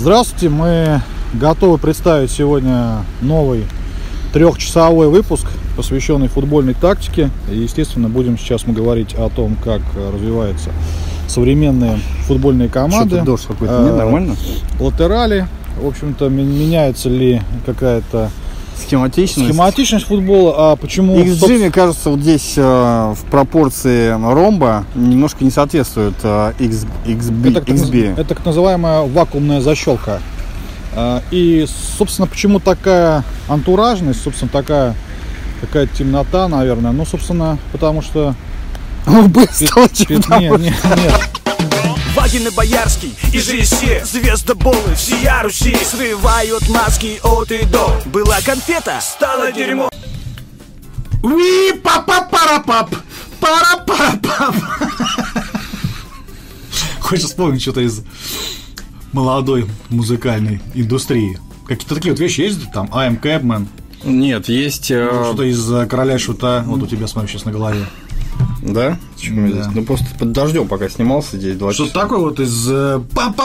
Здравствуйте, мы готовы представить сегодня новый трехчасовой выпуск, посвященный футбольной тактике. И, естественно, будем сейчас мы говорить о том, как развиваются современные футбольные команды. Что-то дождь какой-то, не, Э, нормально? Латерали, в общем-то, меняется ли какая-то Схематичность. схематичность футбола, а почему... XG, собственно, мне кажется, вот здесь э, в пропорции ромба немножко не соответствует э, X, XB. Это XB. это так называемая вакуумная защелка. А, И, собственно, почему такая антуражность, собственно, такая какая темнота, наверное. Ну, собственно, потому что... Быстро, Пи- Нет, нет, нет. Вагин и Боярский, и же все звездоболы всея Руси Срывают маски от и до Была конфета, стало дерьмо Уи, папа пара пап пара пара пап Хочешь вспомнить что-то из молодой музыкальной индустрии? Какие-то такие вот вещи есть там? I am Capman, Нет, есть... э, что-то из э, Короля Шута, вот у тебя, смотри, сейчас на голове. Да? Мы Да. здесь? Ну, просто под дождем пока снимался здесь два Что-то часа. такое вот из э, пап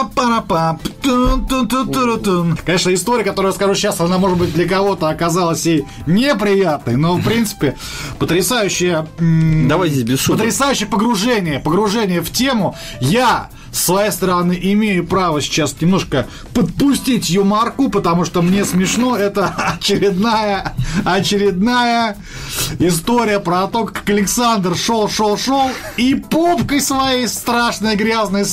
Конечно, история, которую я скажу сейчас, она, может быть, для кого-то оказалась и неприятной, но, в принципе, потрясающая... м, Давай здесь без шуток. Потрясающее погружение, погружение в тему. Я, с своей стороны, имею право сейчас немножко подпустить юморку, потому что мне смешно. Это очередная, очередная история про то, как Александр шел, шел, шел и попкой своей страшной грязной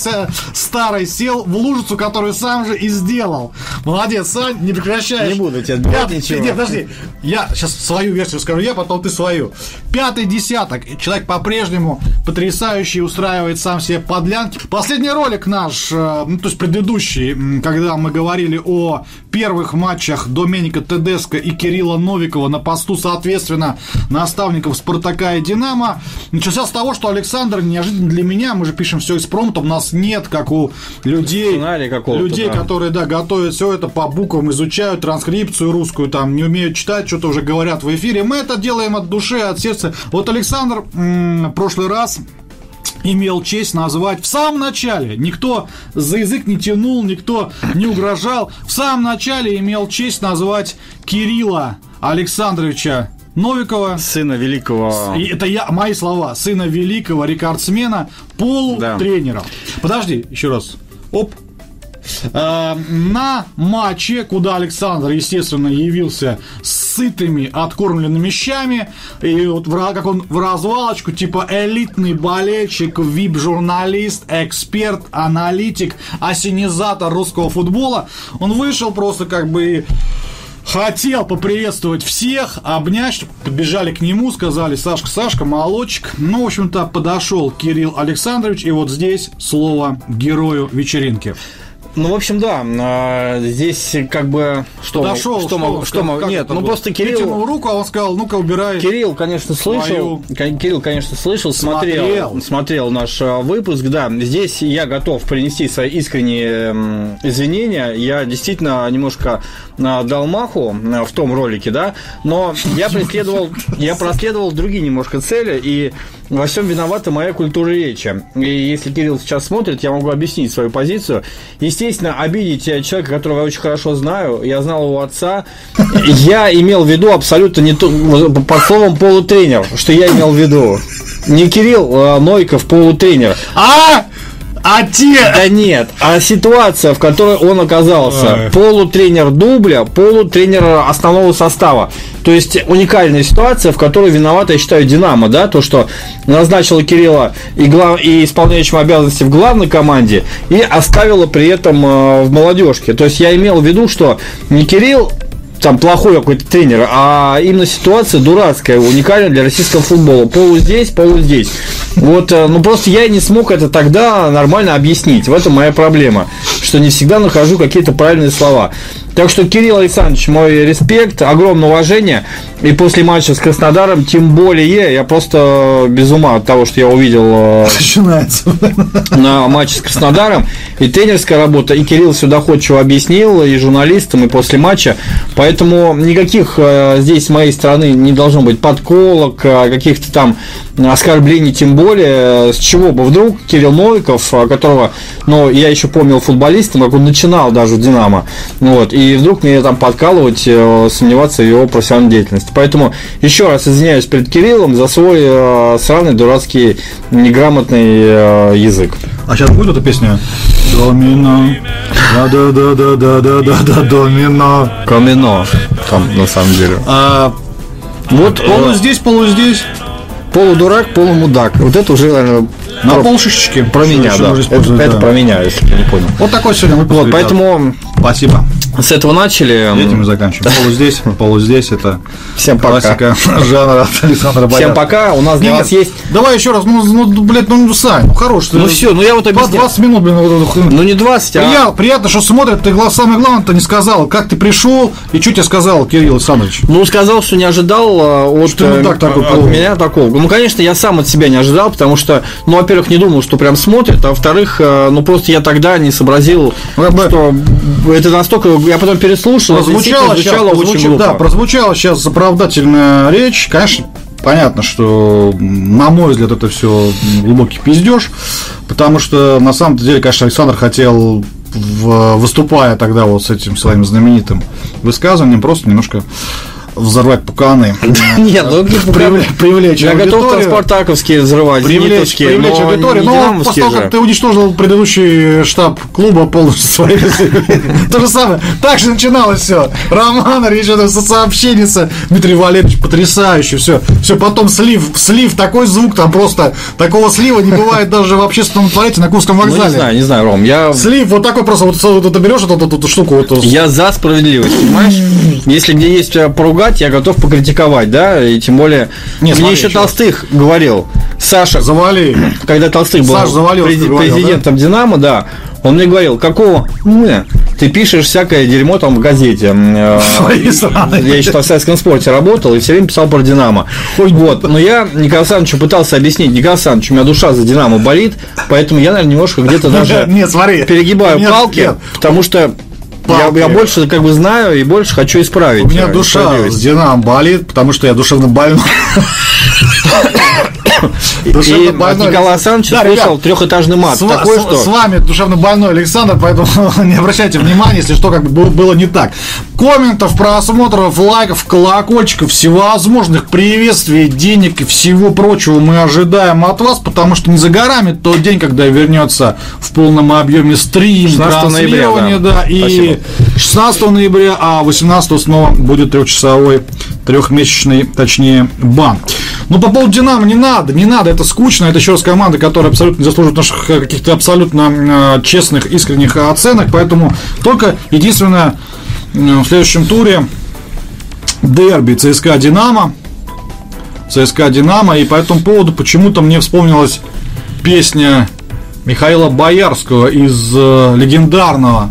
старой сел в лужицу, которую сам же и сделал. Молодец, Сань, не прекращаешь. Не буду тебя отбивать ничего. Нет, подожди. Я сейчас свою версию скажу я, потом ты свою. Пятый десяток. Человек по-прежнему потрясающий, устраивает сам себе подлянки. Последний ролик наш, э, ну, то есть предыдущий, когда мы говорили о первых матчах Доменика Тедеско и Кирилла Новикова на посту, соответственно, наставников Спартака и Динамо, начался с того, что Александр неожиданно для меня, мы же пишем все из промта, у нас нет, как у людей, людей, да. которые, да, готовят все это по буквам, изучают транскрипцию русскую, там, не умеют читать, что-то уже говорят в эфире. Мы это делаем от души, от сердца. Вот Александр м, в прошлый раз имел честь назвать в самом начале. Никто за язык не тянул, никто не угрожал. В самом начале имел честь назвать Кирилла Александровича Новикова. Сына великого... И это я, мои слова, сына великого рекордсмена, полутренера. Подожди, еще раз. Оп. Э, На матче, куда Александр, естественно, явился сытыми, откормленными щами, и вот в как он в развалочку, типа элитный болельщик, вип-журналист, эксперт, аналитик, осенизатор русского футбола, он вышел просто как бы Хотел поприветствовать всех, обнять, чтоб подбежали к нему, сказали Сашка, Сашка, молодчик. Ну, в общем-то, подошел Кирилл Александрович, и вот здесь слово герою вечеринки. Ну, в общем, да, а, здесь как бы... Что, Подошел, что, могу- что могу- как Нет, это ну было? просто Вытянул Кирилл... руку, а он сказал, ну-ка, убирай. Кирилл, конечно, слышал. Свою. Кирилл, конечно, слышал, смотрел, Смотрел. смотрел, наш а, выпуск. Да, здесь я готов принести свои искренние извинения. Я действительно немножко а, дал маху в том ролике, да, но я преследовал, я проследовал другие немножко цели, и во всем виновата моя культура речи. И если Кирилл сейчас смотрит, я могу объяснить свою позицию. Естественно, обидеть э, человека, которого я очень хорошо знаю, я знал его отца, я имел в виду абсолютно не то, под словом полутренер, что я имел в виду. Не Кирилл а Нойков полутренер. А! А те! Да нет, а ситуация, в которой он оказался. Ой. Полутренер дубля, полутренер основного состава. То есть уникальная ситуация, в которой виновата, я считаю, Динамо, да, то, что назначила Кирилла и, глав... и исполняющим обязанности в главной команде, и оставила при этом э, в молодежке. То есть я имел в виду, что не Кирилл там плохой какой-то тренер, а именно ситуация дурацкая, уникальная для российского футбола. Полу здесь, полу здесь. Вот, э, ну просто я не смог это тогда нормально объяснить. В этом моя проблема, что не всегда нахожу какие-то правильные слова. Так что, Кирилл Александрович, мой респект, огромное уважение. И после матча с Краснодаром, тем более, я просто без ума от того, что я увидел э, Начинается. на матче с Краснодаром. И тренерская работа, и Кирилл все доходчиво объяснил, и журналистам, и после матча. Поэтому никаких э, здесь с моей стороны не должно быть подколок, э, каких-то там оскорблений, тем более. С чего бы вдруг Кирилл Новиков, которого, ну, я еще помнил футболистом, как он начинал даже в «Динамо», вот, и вдруг мне там подкалывать, э, сомневаться в его профессиональной деятельности. Поэтому еще раз извиняюсь перед Кириллом за свой э, сраный, дурацкий, неграмотный э, язык. А сейчас будет эта песня? Домино. Да, да, да, да, да, да, да, да, домино. Камено, там, на самом деле. А, Вот полу здесь, полу здесь. полудурак, полумудак. Вот это уже, наверное, На про, полшишечки. про меня, да. Это, использовать, это да. про меня, если ты не понял. Вот такой сегодня выпуск. Вот, ребят. поэтому Спасибо. с этого начали. Этим мы заканчиваем. Полу здесь, полу здесь. Это Всем пока. классика жанра от Александра Всем Боярского. пока. У нас для Нет, вас есть. Давай еще раз, ну, ну, блядь, ну, Сань, ну, хорош. Ну все, ну я вот объясняю. 20 минут, блин, вот это- Ну не 20, а Прия- приятно, что смотрят. Ты самое главное, ты не сказал, как ты пришел и что тебе сказал Кирилл Александрович. Ну, сказал, что не ожидал а, от, Что ну так, такой от меня такого. Ну, конечно, я сам от себя не ожидал, потому что, ну, во-первых, не думал, что прям смотрят, а во-вторых, э, ну, просто я тогда не сообразил, Ну, как бы- что это настолько... Я потом переслушал, Прозвучало, сейчас, звучало очень прозвучало- глупо. да, прозвучала сейчас оправдательная речь. Конечно, понятно, что, на мой взгляд, это все глубокий пиздеж, потому что, на самом деле, конечно, Александр хотел, выступая тогда вот с этим своим знаменитым высказыванием, просто немножко взорвать пуканы. Нет, ну, Привлечь, я готов там спартаковские взрывать, Привлечь, аудиторию. не Но после того, как ты уничтожил предыдущий штаб клуба полностью своей То же самое. Так же начиналось все. Роман, это сообщенница. Дмитрий Валерьевич потрясающе. Все. Все, потом слив. Слив. Такой звук там просто. Такого слива не бывает даже в общественном туалете на Курском Ну, не вокзале. знаю, не знаю, Ром, я... Слив, вот такой просто, вот, это берешь эту, штуку, Я за справедливость, понимаешь? Если где есть тебя поругать, я готов покритиковать, да? И тем более, Не, мне смотри, еще раз. Толстых говорил, Саша, завали. когда Толстых был Саш Завалёвский прези- говорил, президентом Динамо, да, он мне говорил, какого «мы»? ты пишешь всякое дерьмо там в газете. Э. Я еще в советском спорте работал и все время писал про Динамо. Вот. Но я Николаю Александровичу пытался объяснить, Николай Александрович, у меня душа за Динамо болит, поэтому я, наверное, немножко где-то даже Нет, смотри. перегибаю Нет, палки, нет. потому что я, я больше как бы знаю и больше хочу исправить. У меня э, душа с Динамо болит, потому что я душевно больной. И от. Николая Александровича Да, слышал трехэтажный мат. С, ва- такой, с- что... с вами душевно больной Александр, поэтому не обращайте внимания, если что, как бы было, не так. Комментов, просмотров, лайков, колокольчиков, всевозможных приветствий, денег и всего прочего мы ожидаем от вас, потому что не за горами тот день, когда вернется в полном объеме стрим, 16 ноября, да, и Спасибо. 16 ноября, а 18 снова будет трехчасовой, трехмесячный, точнее, бан. Но по поводу Динамо не надо, не надо, это скучно, это еще раз команда, которая абсолютно не заслуживает наших э, каких-то абсолютно э, честных, искренних оценок, поэтому только единственное э, в следующем туре дерби ЦСКА Динамо, ЦСКА Динамо, и по этому поводу почему-то мне вспомнилась песня Михаила Боярского из э, легендарного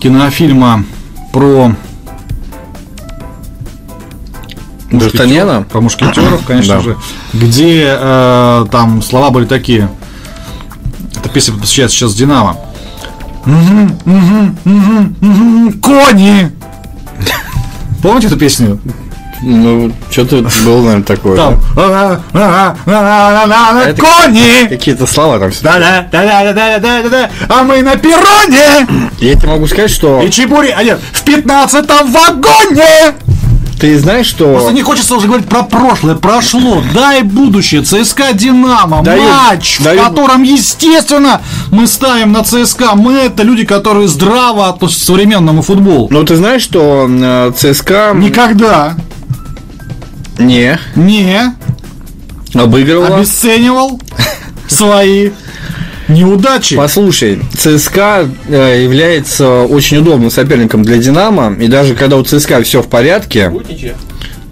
кинофильма про Д'Артаньяна? про мушкетеров, конечно Да. же, где э, там слова были такие. Эта песня посвящается сейчас Динамо. Кони! Помните эту песню? Ну, что-то было, наверное, такое. Там. да? «А, Кони! Какие-то слова там все. Да-да, да-да, да-да, да-да, да. А мы на перроне! Я тебе могу сказать, что И чебури, а нет, в пятнадцатом вагоне! Ты знаешь, что... Просто не хочется уже говорить про прошлое, прошло, дай будущее, ЦСКА Динамо, Даю- матч, даю- в котором, естественно, мы ставим на ЦСКА. Мы это люди, которые здраво относятся к современному футболу. Ну, ты знаешь, что э, ЦСКА Никогда. Не. Не. Обыгрывала... обесценивал свои неудачи. Послушай, ЦСКА э, является очень удобным соперником для Динамо, и даже когда у ЦСКА все в порядке,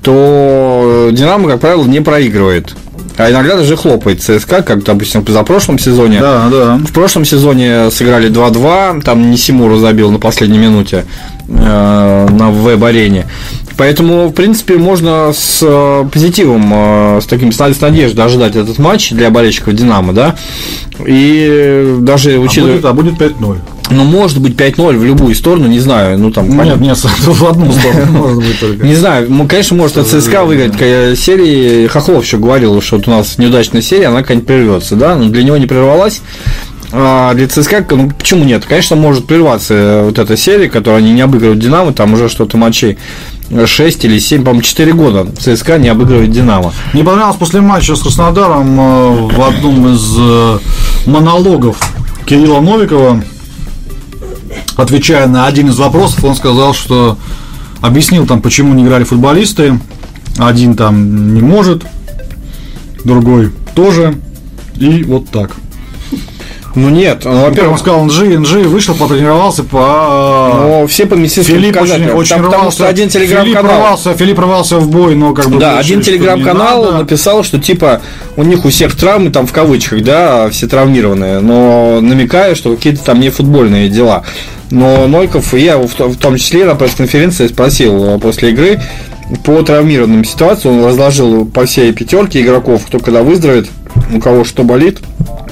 то Динамо, как правило, не проигрывает. а иногда даже хлопает ЦСКА, как, допустим, в позапрошлом сезоне. Да, да. В прошлом сезоне сыграли 2-2, там Нисимуру забил на последней минуте э, на веб-арене. Поэтому, в принципе, можно с э, позитивом, э, с таким с надеждой ожидать этот матч для болельщиков Динамо, да. И даже учитывая... А будет, а будет 5-0. Ну, может быть, 5-0 в любую сторону, не знаю. Ну, там, нет, нет, в одну сторону может быть только. Не знаю, конечно, может от ЦСКА выиграть серии. Хохлов еще говорил, что вот у нас неудачная серия, она как-нибудь прервется, да, но для него не прервалась. А для ЦСКА, ну почему нет? Конечно, может прерваться вот эта серия, которую они не обыгрывают Динамо, там уже что-то матчей 6 или 7, по-моему, 4 года ЦСКА не обыгрывает Динамо. Мне понравилось после матча с Краснодаром э, в одном из э, монологов Кирилла Новикова, отвечая на один из вопросов, он сказал, что объяснил там, почему не играли футболисты. Один там не может, другой тоже. И вот так. Ну нет, ну, во-первых, он сказал, NG, NG вышел, потренировался по... Ну, все по медицинским Филипп очень, очень там, потому что один телеграм-канал... Филипп рвался, Филипп рвался в бой, но как бы... Да, один телеграм-канал написал, что типа у них у всех травмы, там в кавычках, да, все травмированные, но намекая, что какие-то там не футбольные дела. Но Нойков, и я в том числе на пресс-конференции спросил после игры по травмированным ситуациям, он разложил по всей пятерке игроков, кто когда выздоровеет, у кого что болит,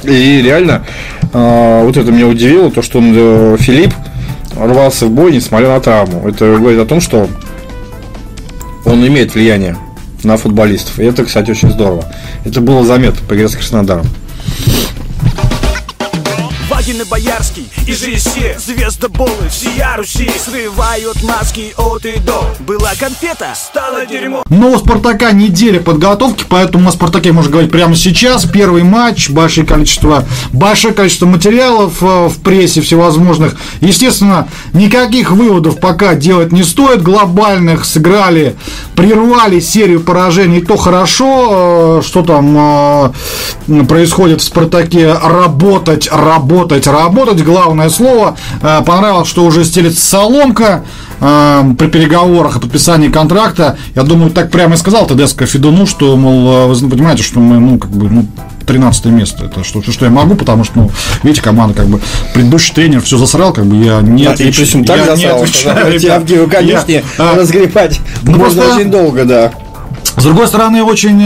и реально, э, вот это меня удивило, то, что он, э, Филипп рвался в бой, несмотря на травму. Это говорит о том, что он имеет влияние на футболистов. И это, кстати, очень здорово. Это было заметно по игре с Краснодаром. Вагин и Боярский и ЖСЕ Звездоболы всея Руси Срывают маски от и до. Была конфета, стало дерьмо. Но у Спартака неделя подготовки Поэтому о Спартаке можно говорить прямо сейчас. Первый матч, большое количество Большое количество материалов э, в прессе всевозможных. Естественно, никаких выводов пока делать не стоит. Глобальных сыграли, прервали серию поражений. То хорошо, э, что там э, происходит в Спартаке Работать, работать работать, работать, главное слово. Э, понравилось, что уже стелится соломка э, при переговорах о подписании контракта. Я думаю, так прямо и сказал Тедеско Федуну, что, мол, э, вы понимаете, что мы, ну, как бы, ну, 13 место. Это что, что я могу, потому что, ну, видите, команда как бы предыдущий тренер все засрал, как бы я не отвечаю. И причем так я засрал, не отвечаю, что конечно, я, разгребать ну, можно просто, очень долго, да. С другой стороны, очень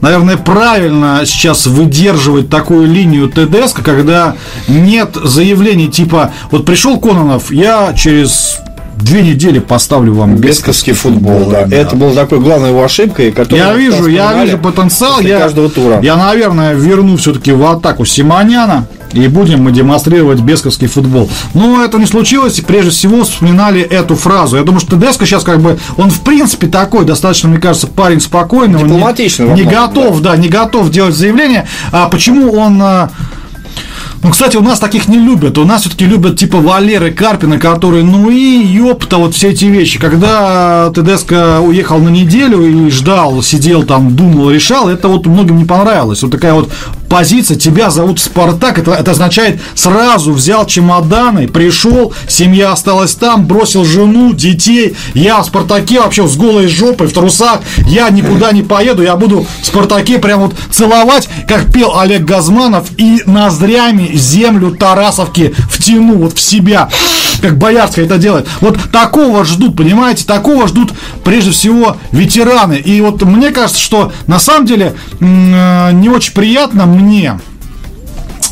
наверное, правильно сейчас выдерживать такую линию ТДСК, когда нет заявлений типа, вот пришел Кононов, я через две недели поставлю вам бесковский футбол. футбол да. Да. Это была такой главной его ошибкой, которую я вижу, я вижу потенциал. Я, каждого тура. я, наверное, верну все-таки в атаку Симоняна и будем мы демонстрировать бесковский футбол. Но это не случилось, и прежде всего вспоминали эту фразу. Я думаю, что Деско сейчас как бы, он в принципе такой, достаточно, мне кажется, парень спокойный. Дипломатичный. Он не, не готов, да. да, не готов делать заявление. А почему он а, ну, кстати, у нас таких не любят. У нас все-таки любят типа Валеры Карпина, которые, ну и ёпта, вот все эти вещи. Когда ТДСК уехал на неделю и ждал, сидел там, думал, решал, это вот многим не понравилось. Вот такая вот позиция, тебя зовут Спартак, это, это означает сразу взял чемоданы, пришел, семья осталась там, бросил жену, детей, я в Спартаке вообще с голой жопой, в трусах, я никуда не поеду, я буду в Спартаке прям вот целовать, как пел Олег Газманов, и ноздрями землю Тарасовки втяну вот в себя, как Боярская это делает. Вот такого ждут, понимаете, такого ждут прежде всего ветераны. И вот мне кажется, что на самом деле э, не очень приятно мне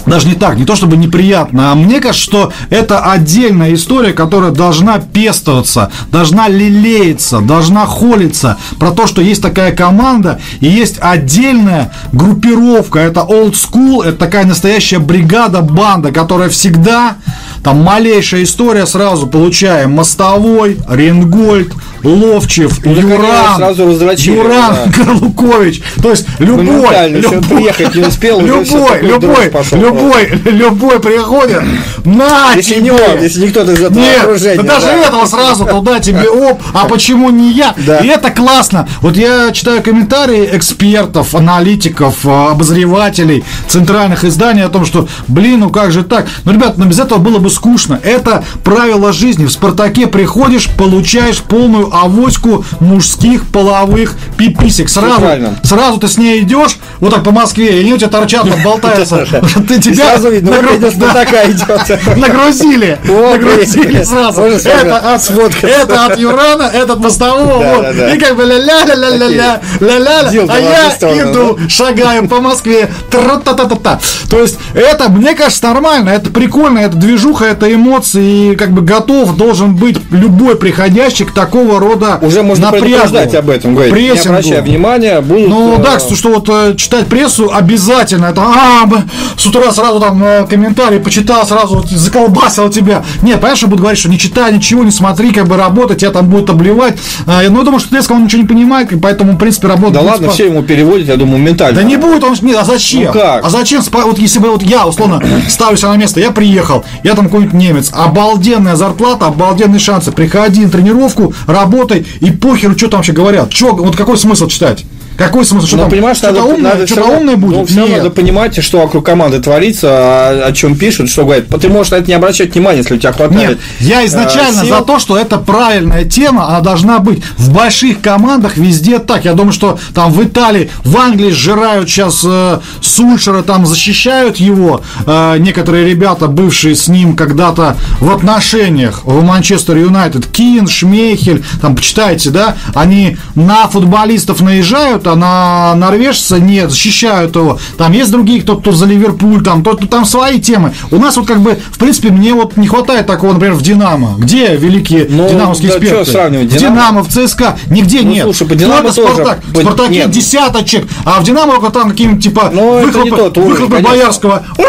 даже не так, не то чтобы неприятно, а мне кажется, что это отдельная история, которая должна пестоваться, должна лелеяться, должна холиться про то, что есть такая команда и есть отдельная группировка, это old school, это такая настоящая бригада, банда, которая всегда там малейшая история, сразу получаем Мостовой, Ренгольд, Ловчев, ну, Юран, сразу Юран, да. Карлукович. То есть любой, любой, приехать не успел, любой, любой, любой, любой, любой приходит, на Если не он, если не кто-то из этого Нет, окружения. да даже да. этого сразу туда тебе оп, а почему не я? Да. И это классно. Вот я читаю комментарии экспертов, аналитиков, э, обозревателей центральных изданий о том, что, блин, ну как же так? Ну, ребят, ну без этого было бы скучно. Это правило жизни. В «Спартаке» приходишь, получаешь полную авоську мужских половых пиписек. Сразу, сразу ты с ней идешь, вот так по Москве, и они у тебя торчат, болтаются. Ты тебя сразу видно, вот нагру- идет да. такая идет. Нагрузили. О, Нагрузили сразу. Это от, сфоткаться. это от Юрана, этот от мостового. Да, вот. да, да. И как бы ля-ля-ля-ля-ля, ля-ля-ля, а я сторону, иду, шагаю по Москве. Тра-та-та-та-та. То есть это, мне кажется, нормально, это прикольно, это движуха, это эмоции, и как бы готов должен быть любой приходящий к такого рода Уже можно предупреждать об этом, говорить. Не прессингу. обращая внимания, будут... Ну э, да, что, что вот э, читать прессу обязательно. Это а, с утра сразу там э, комментарий почитал, сразу вот заколбасил тебя. Нет, понятно, что буду говорить, что не читай ничего, не смотри, как бы работать, тебя там будут обливать. А, ну, я думаю, что Тлецкого он ничего не понимает, и поэтому, в принципе, работать Да ладно, все ему переводят, я думаю, ментально. да не будет он, нет, а зачем? Ну как? А зачем, вот если бы вот я, условно, ставлю себя на место, я приехал, я там какой-нибудь немец, обалденная зарплата, обалденные шансы, приходи на тренировку, работай, и похер, что там вообще говорят, Чё, вот какой смысл читать? Какой смысл? Что Но там, понимаешь, что-то надо, умное, надо равно- умное будет? Ну, все Нет. надо понимать, что вокруг команды творится, о, о чем пишут, что говорят. Ты можешь на это не обращать внимания, если у тебя хватает. Нет, я э, изначально сил. за то, что это правильная тема, она должна быть. В больших командах везде так. Я думаю, что там в Италии, в Англии сжирают сейчас э, Сульшера, там защищают его. э, некоторые ребята, бывшие с ним когда-то в отношениях в Манчестер Юнайтед, Кин, Шмейхель, там почитайте, да, они на футболистов наезжают, а на норвежца нет, защищают его. Там есть другие, кто, кто за Ливерпуль, там, то, то там свои темы. У нас вот как бы, в принципе, мне вот не хватает такого, например, в Динамо. Где великие Ну, динамовские да эксперты? сравнивать, Динамо? Динамо, в ЦСКА, нигде Ну, нет. слушай, по Динамо тоже. Спартак. По- Спартаке нет. десяточек, а в Динамо там какие-нибудь типа Ну, выхлопы, тот уровень, выхлопы. Боярского. «Уу,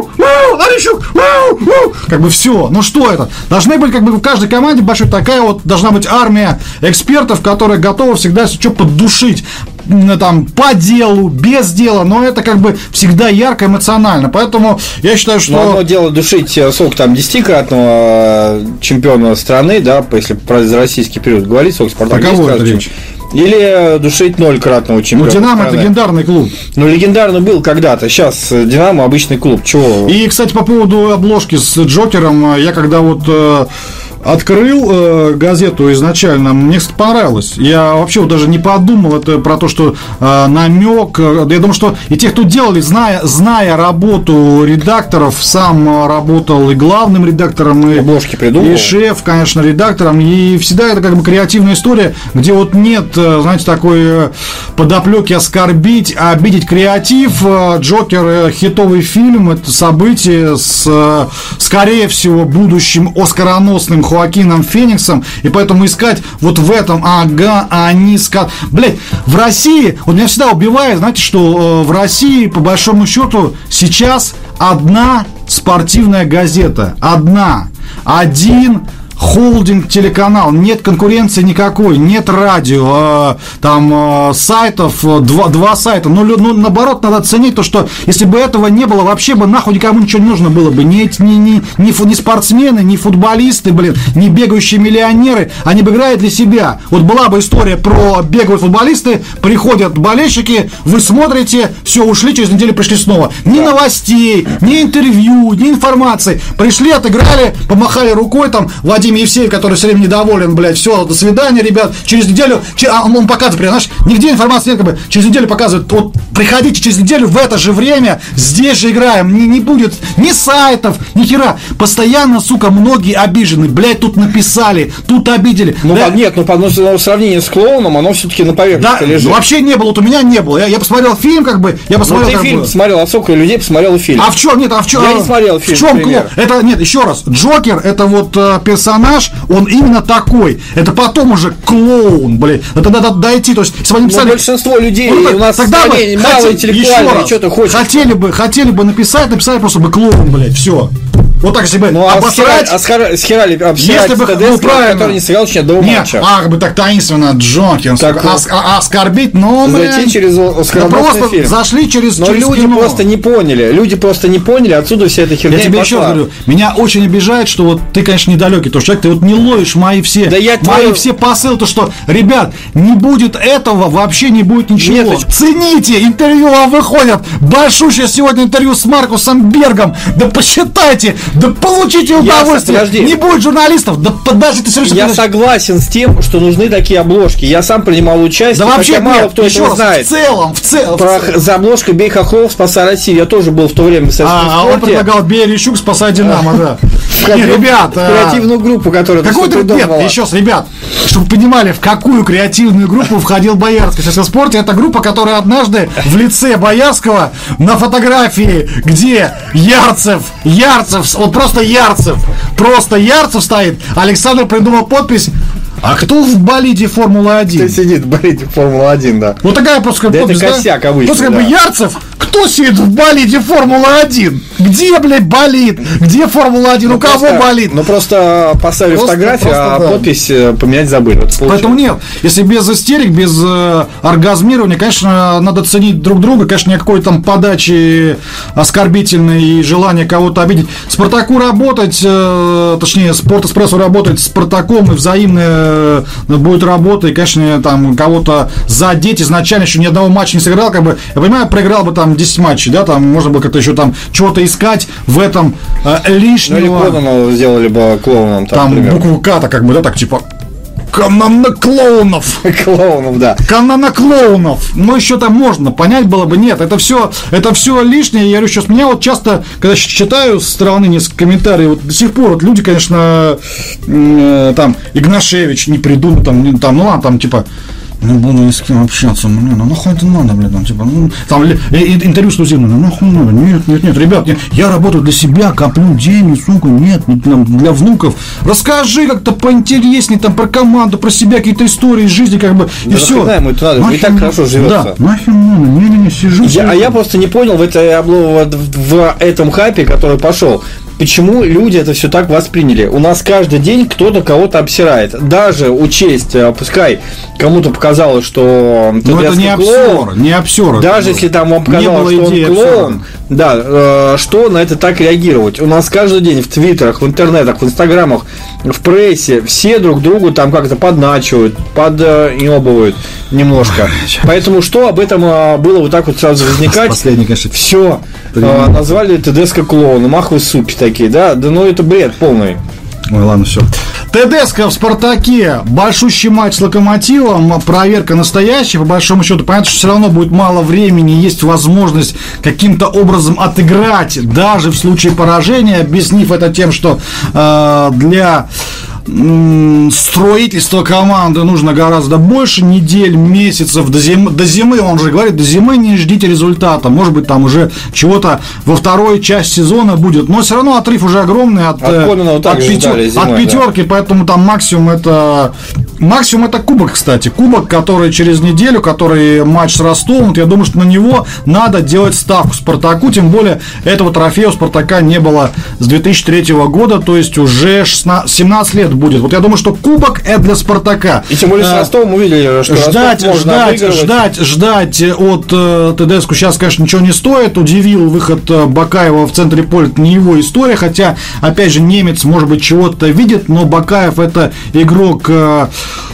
уу, уу, Ларищук, уу, уу». Как бы все. Ну что это? Должны быть как бы в каждой команде большой такая вот должна быть армия экспертов, которая готова всегда что поддушить там по делу, без дела, но это как бы всегда ярко, эмоционально. Поэтому я считаю, что... Но одно дело душить э, сколько там десятикратного э, чемпиона страны, да, если про российский период говорить, сколько Спартак Про кого это 10 раз речь? Или э, душить нолькратного Ну, чемпиона. Динамо это легендарный клуб. Ну, легендарный был когда-то. Сейчас э, Динамо обычный клуб. Чего? И, кстати, по поводу обложки с Джокером, э, я когда вот открыл э, газету изначально, мне понравилось. Я вообще вот даже не подумал это про то, что э, намек. э, Я думаю, что и те, кто делали, зная, зная работу редакторов, сам э, работал и главным редактором, и, Обложки придумывал? и шеф, конечно, редактором. И всегда это как бы креативная история, где вот нет, э, знаете, такой э, подоплеки оскорбить, обидеть креатив. Джокер хитовый фильм, это событие с, скорее всего, будущим оскароносным Хоакином Фениксом. И поэтому искать вот в этом, ага, они ска... Блять, в России, вот меня всегда убивает, знаете, что э, в России, по большому счету, сейчас одна спортивная газета. Одна. Один холдинг телеканал, нет конкуренции никакой, нет радио, э, там э, сайтов, э, два, два сайта. Ну, ну, наоборот, надо ценить то, что если бы этого не было, вообще бы нахуй никому ничего не нужно было бы. Ни, ни, ни, ни, фу- ни спортсмены, ни футболисты, блин, ни бегающие миллионеры, они бы играли для себя. Вот была бы история про бегают футболисты, приходят болельщики, вы смотрите, все, ушли, через неделю пришли снова. Ни новостей, ни интервью, ни информации. Пришли, отыграли, помахали рукой, там, Вадим Евсеев, который все время недоволен, блядь, все, до свидания, ребят, через неделю, че- а он, показывает, прям, знаешь, нигде информации нет, как бы, через неделю показывает, вот, приходите через неделю в это же время, здесь же играем, не, не будет ни сайтов, ни хера. Постоянно, сука, многие обижены, блядь, тут написали, тут обидели. Ну, Да- по- нет, ну, по ну, в сравнении с клоуном, оно все-таки на да, поверхности лежит. вообще не было, вот у меня не было. Я, я посмотрел фильм, как бы, я Ну, посмотрел, ты как фильм бы- посмотрел, а сколько людей посмотрел фильм. а в чем, нет, а в чем? Я не смотрел фильм, В чем клоун? Это, нет, еще раз, Джокер, это вот э, персонаж, персонаж, он именно такой. Это потом уже клоун, блин. Это надо дойти. То есть, если бы они написали... Но большинство людей Ну, у нас тогда бы стране мало интеллектуальные, еще что ты хочешь? Хотели бы, хотели бы написать, написали просто бы клоун, блядь, все. Вот так себе Ну, обосрать. а схерали, обсирать Если бы, ТДСК, ну, правильно. который не сыграл еще до Нет, матча. а, как бы так таинственно, Джонкинс, Так ос- а- оскорбить, но, блин, Зайти через да просто фильм. зашли через, Но через люди кино. просто не поняли. Люди просто не поняли, отсюда вся эта херня Я тебе еще пошла. раз говорю, меня очень обижает, что вот ты, конечно, недалекий, то человек, ты вот не ловишь мои все, Да я мои твою- все посылы, то что, ребят, не будет этого, вообще не будет ничего. Нет, ты- Цените, интервью вам выходят, большущее сегодня интервью с Маркусом Бергом, да посчитайте, да получите удовольствие. подожди. Не будет журналистов, да подожди, ты слышишь, Я подожди. согласен с тем, что нужны такие обложки. Я сам принимал участие, Да вообще хотя мало нет, кто еще этого раз, знает. в целом, в целом. в Про- целом. за обложкой «Бей Хохлов, спасай Россию». Я тоже был в то время в Советском А, а он спорте. предлагал Берещук спасать Динамо, да. Не, ребят, Креативную группу, которая Какой пор нет, еще раз, ребят, чтобы вы понимали, в какую креативную группу входил Боярский. Сейчас в спорте это группа, которая однажды в лице Боярского на фотографии, где Ярцев, Ярцев, вот просто Ярцев, просто Ярцев стоит, Александр придумал подпись а кто в болиде Формулы-1? сидит, болит Формула-1, да. Вот такая просто как Да это косяк обычно, Просто как бы да. Ярцев, кто сидит в болиде Формула-1? Где, блядь, болит? Где Формула-1? У кого Просто- болит? Ну просто поставили Просто- фотографию, просто а да. подпись э, поменять забыли. Вот Поэтому нет, если без истерик, без э, оргазмирования, конечно, надо ценить друг друга, конечно, никакой там подачи оскорбительной и желания кого-то обидеть. Спартаку работать, э, точнее, Спорт-эспрессо работать с Спартаком и взаимная э, будет работа, и, конечно, там кого-то задеть изначально еще ни одного матча не сыграл, как бы, я понимаю, проиграл бы там 10 матчей, да, там можно было как-то еще там чего-то искать в этом э, Ну или лишнего сделали бы клоуном, там, там например. букву К-то как бы, да, так типа Канана клоунов. Клоуном, да. Канана клоунов. Ну, еще там можно, понять было бы. Нет, это все, это все лишнее. Я говорю, сейчас меня вот часто, когда читаю со стороны несколько комментариев, вот до сих пор вот люди, конечно, э, там, Игнашевич не придумал, там, там, ну ладно, там, типа, не буду ни с кем общаться, блин, ну нахуй это надо, блин, там, типа, ну, там, ли- э, э, интервью эксклюзивное, ну нахуй надо, нет, нет, нет, ребят, я, я работаю для себя, коплю деньги, сука, нет, не для, для внуков, расскажи как-то поинтереснее, там, про команду, про себя, какие-то истории из жизни, как бы, и Да все. ему это надо? И так хорошо живется. Да, нахер надо, не-не-не, сижу, Я- сижу. а я просто не понял в, этой, в, в этом хайпе, который пошел, почему люди это все так восприняли. У нас каждый день кто-то кого-то обсирает. Даже учесть, э, пускай кому-то показалось, что Но это не клоун, обсер, не обсер. Даже если там вам показалось, что он клоун, да, э, что на это так реагировать? У нас каждый день в твиттерах, в интернетах, в инстаграмах, в прессе все друг другу там как-то подначивают, подъебывают немножко. Поэтому что об этом э, было вот так вот сразу возникать? Последний, конечно, Все. Назвали ТДСК клоуном, ах вы суки такие, да? Да ну это бред полный. Ой, ладно, все. ТДСК в «Спартаке». Большущий матч с «Локомотивом». Проверка настоящая. По большому счету, понятно, что все равно будет мало времени. Есть возможность каким-то образом отыграть, даже в случае поражения, объяснив это тем, что э, для м, строительства команды нужно гораздо больше. Недель, месяцев до зимы, до зимы, он же говорит, до зимы не ждите результата, может быть там уже чего-то во второй часть сезона будет, но все равно отрыв уже огромный от, От э, Кононова от, пятер- зимой, от да. пятерки, поэтому там максимум это максимум это кубок, кстати, кубок, который через неделю, который матч с Ростовом, я думаю, что на него надо делать ставку Спартаку, тем более этого трофея у Спартака не было с 2003 года, то есть уже 16, 17 лет будет. Вот я думаю, что кубок это для Спартака. И тем более с Э, Ростовом увидели, что Ждать, Ростов можно ждать, ждать, ждать от э, ТДСК сейчас, конечно, ничего не стоит. Удивил выход э, Бакаева в центре поля, это не его история, хотя, опять же, немец, может быть, чего-то видит, но Бакаев это игрок, э,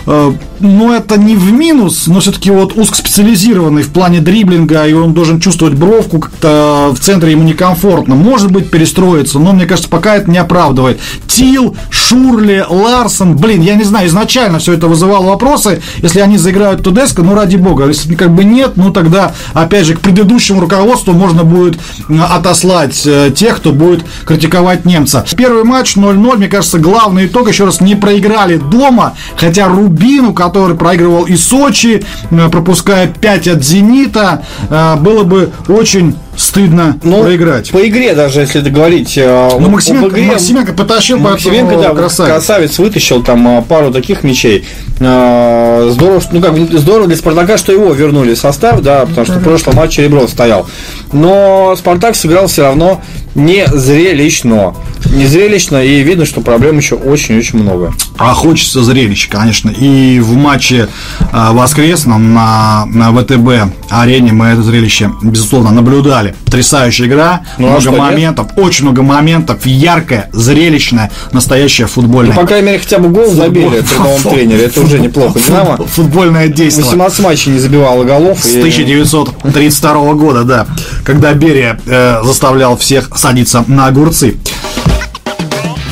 э, ну, это не в минус, но все-таки вот узкоспециализированный в плане дриблинга, и он должен чувствовать бровку, как-то в центре ему некомфортно. Может быть, перестроиться, но, мне кажется, пока это не оправдывает. Тил, Шурли, Ларсон, блин, я не знаю, изначально все это вызывало вопросы, если они заиграют Тудеско, ну, ради бога, если как бы нет, ну, тогда, опять же, к предыдущему руководству можно будет отослать э, тех, кто будет критиковать немца. Первый матч 0-0, мне кажется, главный итог, еще раз, не проиграли дома, хотя Рубину, который проигрывал и Сочи, пропуская 5 от Зенита, э, было бы очень стыдно ну, проиграть. По игре даже, если говорить. Э, ну, Максименко, игре, Максименко потащил, Максименко, да, красавец. красавец вытащил там пару таких мячей. Здорово, ну как, здорово для Спартака, что его вернули в состав, да, потому что в прошлом матче Ребров стоял. Но Спартак сыграл все равно не зрелищно. Не зрелищно, и видно, что проблем еще очень-очень много. А хочется зрелища, конечно. И в матче э, воскресном на, на ВТБ арене мы это зрелище, безусловно, наблюдали. Потрясающая игра, ну, а много а моментов, нет? очень много моментов, яркая, зрелищная, настоящая футбольная. Ну, по крайней мере, хотя бы гол Футбол... забили при новом тренере, это уже неплохо. Динамо футбольное действие. 18 матчей не забивало голов. С 1932 года, да, когда Берия э, заставлял всех садиться на огурцы.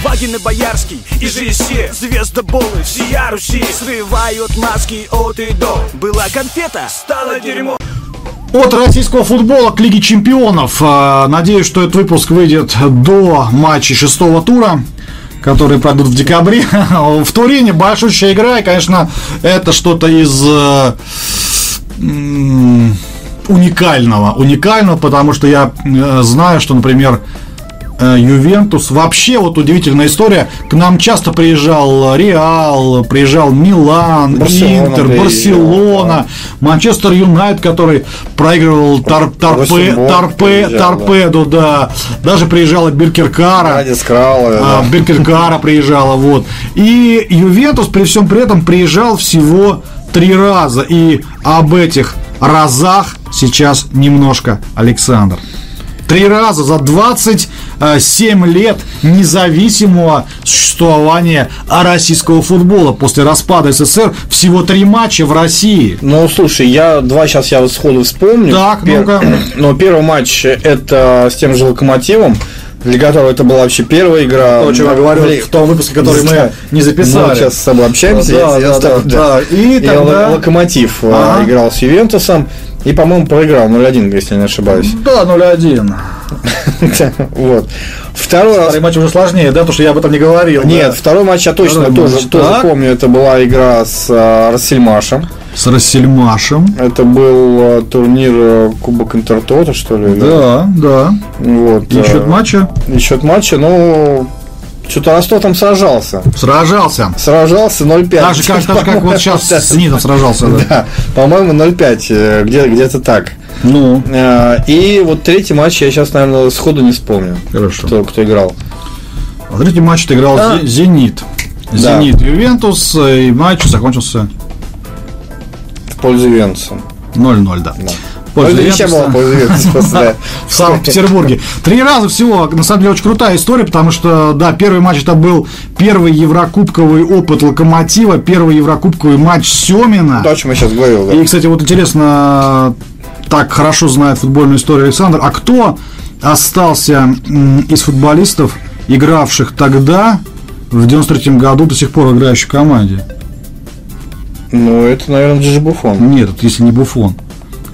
Вагин и Боярский и ЖСЕ Звездоболы, всея Руси Срывают маски от и до Была конфета, стала дерьмо от российского футбола к Лиге Чемпионов. А, надеюсь, что этот выпуск выйдет до матча шестого тура которые пройдут в декабре. в Турине большущая игра, и, конечно, это что-то из э, уникального. Уникального, потому что я э, знаю, что, например, Э, Ювентус. Вообще вот удивительная история. К нам часто приезжал Реал, приезжал Милан, Барселона Интер, приезжал, Барселона, да. Манчестер Юнайт, который проигрывал тор, торпе, торпе, торпеду, да. Даже приезжала Биркеркара. А, Биркеркара приезжала, вот. И Ювентус при всем при этом приезжал всего три раза. И об этих разах сейчас немножко Александр. Три раза за 27 лет независимого существования российского футбола. После распада СССР всего три матча в России. Ну, слушай, я два сейчас я сходу вспомню. Так, ну-ка. Но первый матч это с тем же Локомотивом которого это была вообще первая игра. То, о чем я говорил в том выпуске, который мы не записали. Мы сейчас с тобой общаемся. Да, я, да, да, да. И, тогда... Локомотив э, ага. играл с Ювентусом. И, по-моему, проиграл 0-1, если я не ошибаюсь. Да, 0-1. Вот. Второй раз... Матч уже сложнее, да, потому что я об этом не говорил. Нет, второй матч я точно тоже, помню. Это была игра с а, Рассельмашем. С Рассельмашем. Это был а, турнир а, Кубок Интертота, что ли? Да, да. да. Вот. И счет матча? И счет матча, ну, что-то Ростов там сражался. Сражался. Сражался 0,5. Так же, как, так же, как вот сейчас с Нитом сражался. Да, да по-моему, 0,5. Э, где, где-то так. Ну. Э, и вот третий матч я сейчас, наверное, сходу не вспомню. Хорошо. Кто, кто играл. А третий матч ты играл а? «Зенит». «Зенит» да. Ювентус, и матч закончился... Пользу Ювентуса. 0-0, да. да. в Санкт-Петербурге. Три раза всего, на самом деле, очень крутая история, потому что, да, первый матч это был первый еврокубковый опыт Локомотива, первый еврокубковый матч Семина. То, о чем я сейчас говорил, И, кстати, вот интересно, так хорошо знает футбольную историю Александр, а кто остался из футболистов, игравших тогда, в 93 году, до сих пор играющих в команде? Ну, это, наверное, Джиджи Буфон. Нет, если не Буфон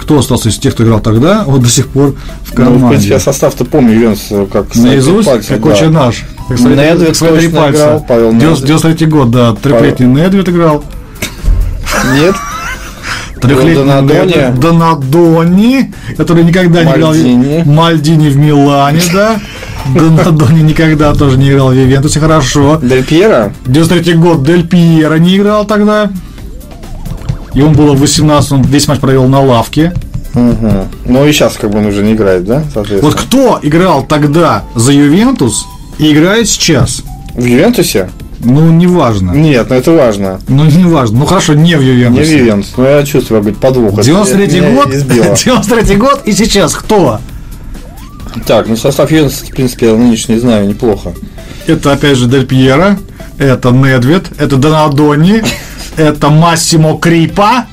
кто остался из тех, кто играл тогда, вот до сих пор в команде. Ну, в принципе, я состав-то помню, Ювенс, как Наизусть, пальцев, как да. очень наш. Недвед точно играл, Павел 93 год, да, трехлетний Недвед играл. Нет. Трехлетний Донадони. Донадони, который никогда не играл Мальдини в Милане, да. Донадони никогда тоже не играл в Ювентусе, хорошо. Дель Пьера? 93 год Дель Пьера не играл тогда. Ему было 18, он весь матч провел на лавке. Угу. Ну и сейчас как бы он уже не играет, да? Вот кто играл тогда за Ювентус и играет сейчас? В Ювентусе? Ну, не важно. Нет, ну это важно. Ну, не важно. Ну, хорошо, не в Ювентусе. Не в Ювентус. Ну, я чувствую какой-то подвох. 93-й год, 93 год и сейчас кто? Так, ну состав Ювентуса, в принципе, я нынешний знаю неплохо. Это, опять же, Дель Пьера, это Недвед, это Донадони, это Массимо Крипа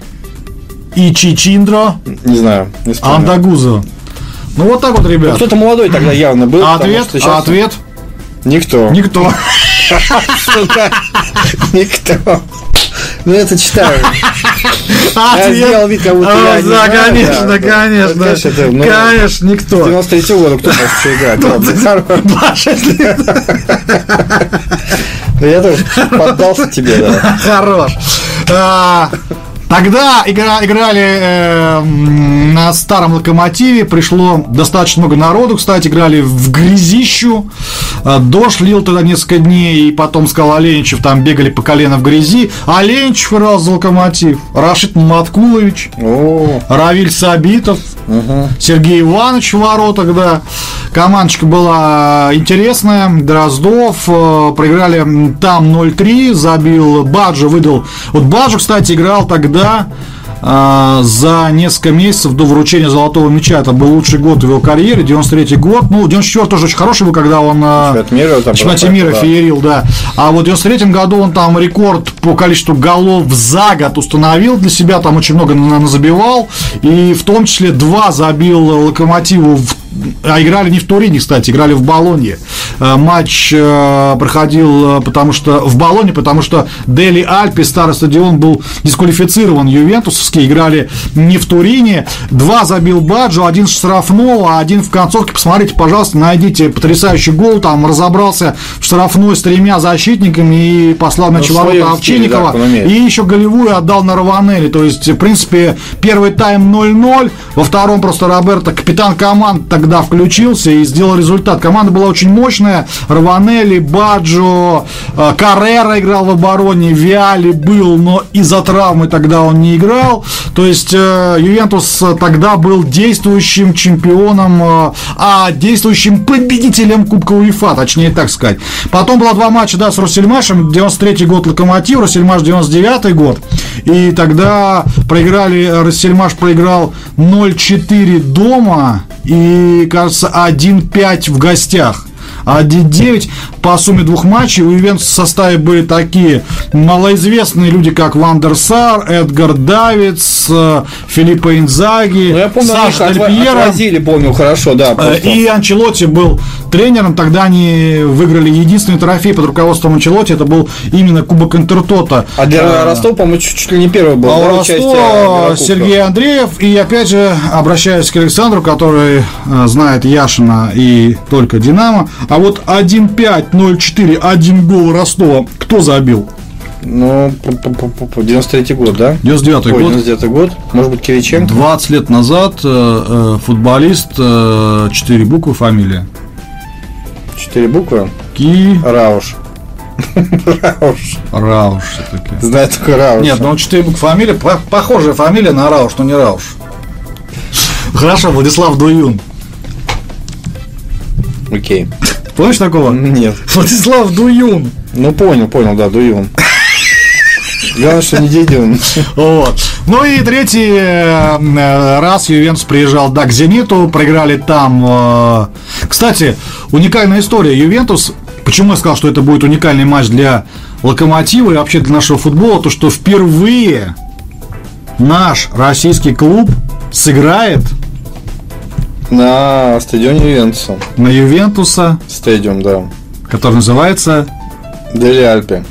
и Чичиндро. Не знаю, не Андагузо. Ну вот так вот, ребят. Ну, кто-то молодой тогда явно был. А ответ? Сейчас... А ответ? Никто. Никто. Никто. Ну, это читаю. Я сделал вид, как будто я не Да, конечно, конечно. Ну, конечно, никто. 93 года кто может еще играть? Да я тоже поддался тебе, да. Хорош. Тогда игра, играли э, на старом локомотиве, пришло достаточно много народу, кстати, играли в грязищу, э, дождь лил тогда несколько дней, и потом сказал Оленичев, там бегали по колено в грязи, Оленичев играл за локомотив, Рашид Маткулович, О. Равиль Сабитов, угу. Сергей Иванович в воротах, да, командочка была интересная, Дроздов, э, проиграли там 0-3, забил Баджи, выдал, вот Баджи, кстати, играл тогда тогда а, за несколько месяцев до вручения золотого мяча. Это был лучший год в его карьере, 93 год. Ну, 94 тоже очень хороший был, когда он а, Чемпионат мира, там чемпионате мира да. феерил, да. А вот в 93 году он там рекорд по количеству голов за год установил для себя, там очень много забивал. И в том числе два забил Локомотиву в а играли не в Турине, кстати, играли в Болонье. Э, матч э, проходил э, потому что в Болоне, потому что Дели Альпи, старый стадион, был дисквалифицирован ювентусовский. Играли не в Турине. Два забил Баджо, один штрафного, а один в концовке. Посмотрите, пожалуйста, найдите потрясающий гол. Там разобрался в штрафной с тремя защитниками и послал мяч ну, ворота Овчинникова. Да, и еще голевую отдал на Раванелли. То есть, в принципе, первый тайм 0-0. Во втором просто Роберто, капитан команды, тогда включился и сделал результат. Команда была очень мощная. Раванелли, Баджо, э, Каррера играл в обороне, Виали был, но из-за травмы тогда он не играл. То есть э, Ювентус тогда был действующим чемпионом, э, а действующим победителем Кубка УЕФА, точнее так сказать. Потом было два матча, да, с Руссельмашем, 93 год Локомотив, Руссельмаш 99 год. И тогда проиграли, Рассельмаш проиграл 0-4 дома и, кажется, 1-5 в гостях. 1-9 по сумме двух матчей. У Ювентуса в составе были такие малоизвестные люди, как ван дер Сар, Эдгар Давидс, э, Филиппо Инзаги, ну, я помню, Саша Дель Пьеро. Отвозили, помню, хорошо, да. Э, просто. И Анчелотти был тренером. Тогда они выиграли единственный трофей под руководством Анчелотти. Это был именно Кубок Интертота. А для Ростова, по-моему, чуть, ли не первый был. А Ростова Сергей Андреев. И опять же, обращаюсь к Александру, который э, знает Яшина и только Динамо. А вот 1-5-0-4, один гол Ростова. Кто забил? Ну, 93 год, да? 99 год. 99 год. Может быть, Кириченко? 20 лет назад э, э футболист, э, 4 буквы, фамилия. Четыре буквы? Ки. Рауш. Рауш. Рауш все-таки. Знаю только Рауш. Нет, ну четыре буквы фамилия, похожая фамилия на Рауш, но не Рауш. Хорошо, Владислав Дуюн. Окей. Помнишь такого? Нет. Владислав Дуюн. Ну, понял, понял, да, Дуюн. Главное, что не Дедюн. Вот. Ну и третий э, раз Ювентус приезжал да, к Зениту, проиграли там. Э, кстати, уникальная история. Ювентус, почему я сказал, что это будет уникальный матч для Локомотива и вообще для нашего футбола, то что впервые наш российский клуб сыграет на стадионе Ювентуса. На Ювентуса. Stadium, да. Который называется... Делле Альпи.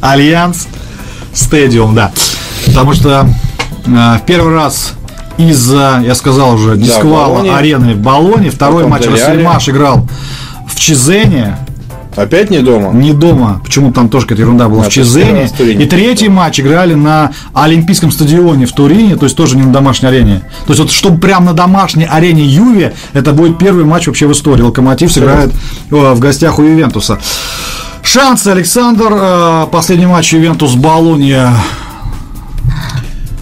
Allianz Stadium, да. Потому что э, в первый раз из-за, я сказал уже, дисквала да, арены в Болоне, второй матч Ростсельмаш играл в Чизене, Опять не дома? Не дома. Почему там тоже какая-то ерунда была а, в Чизене. И третий матч играли на Олимпийском стадионе в Турине, то есть тоже не на домашней арене. То есть вот чтобы прямо на домашней арене Юве, это будет первый матч вообще в истории. Локомотив сыграет в гостях у Ювентуса. Шансы, Александр. Э, последний матч Ювентус Болонья.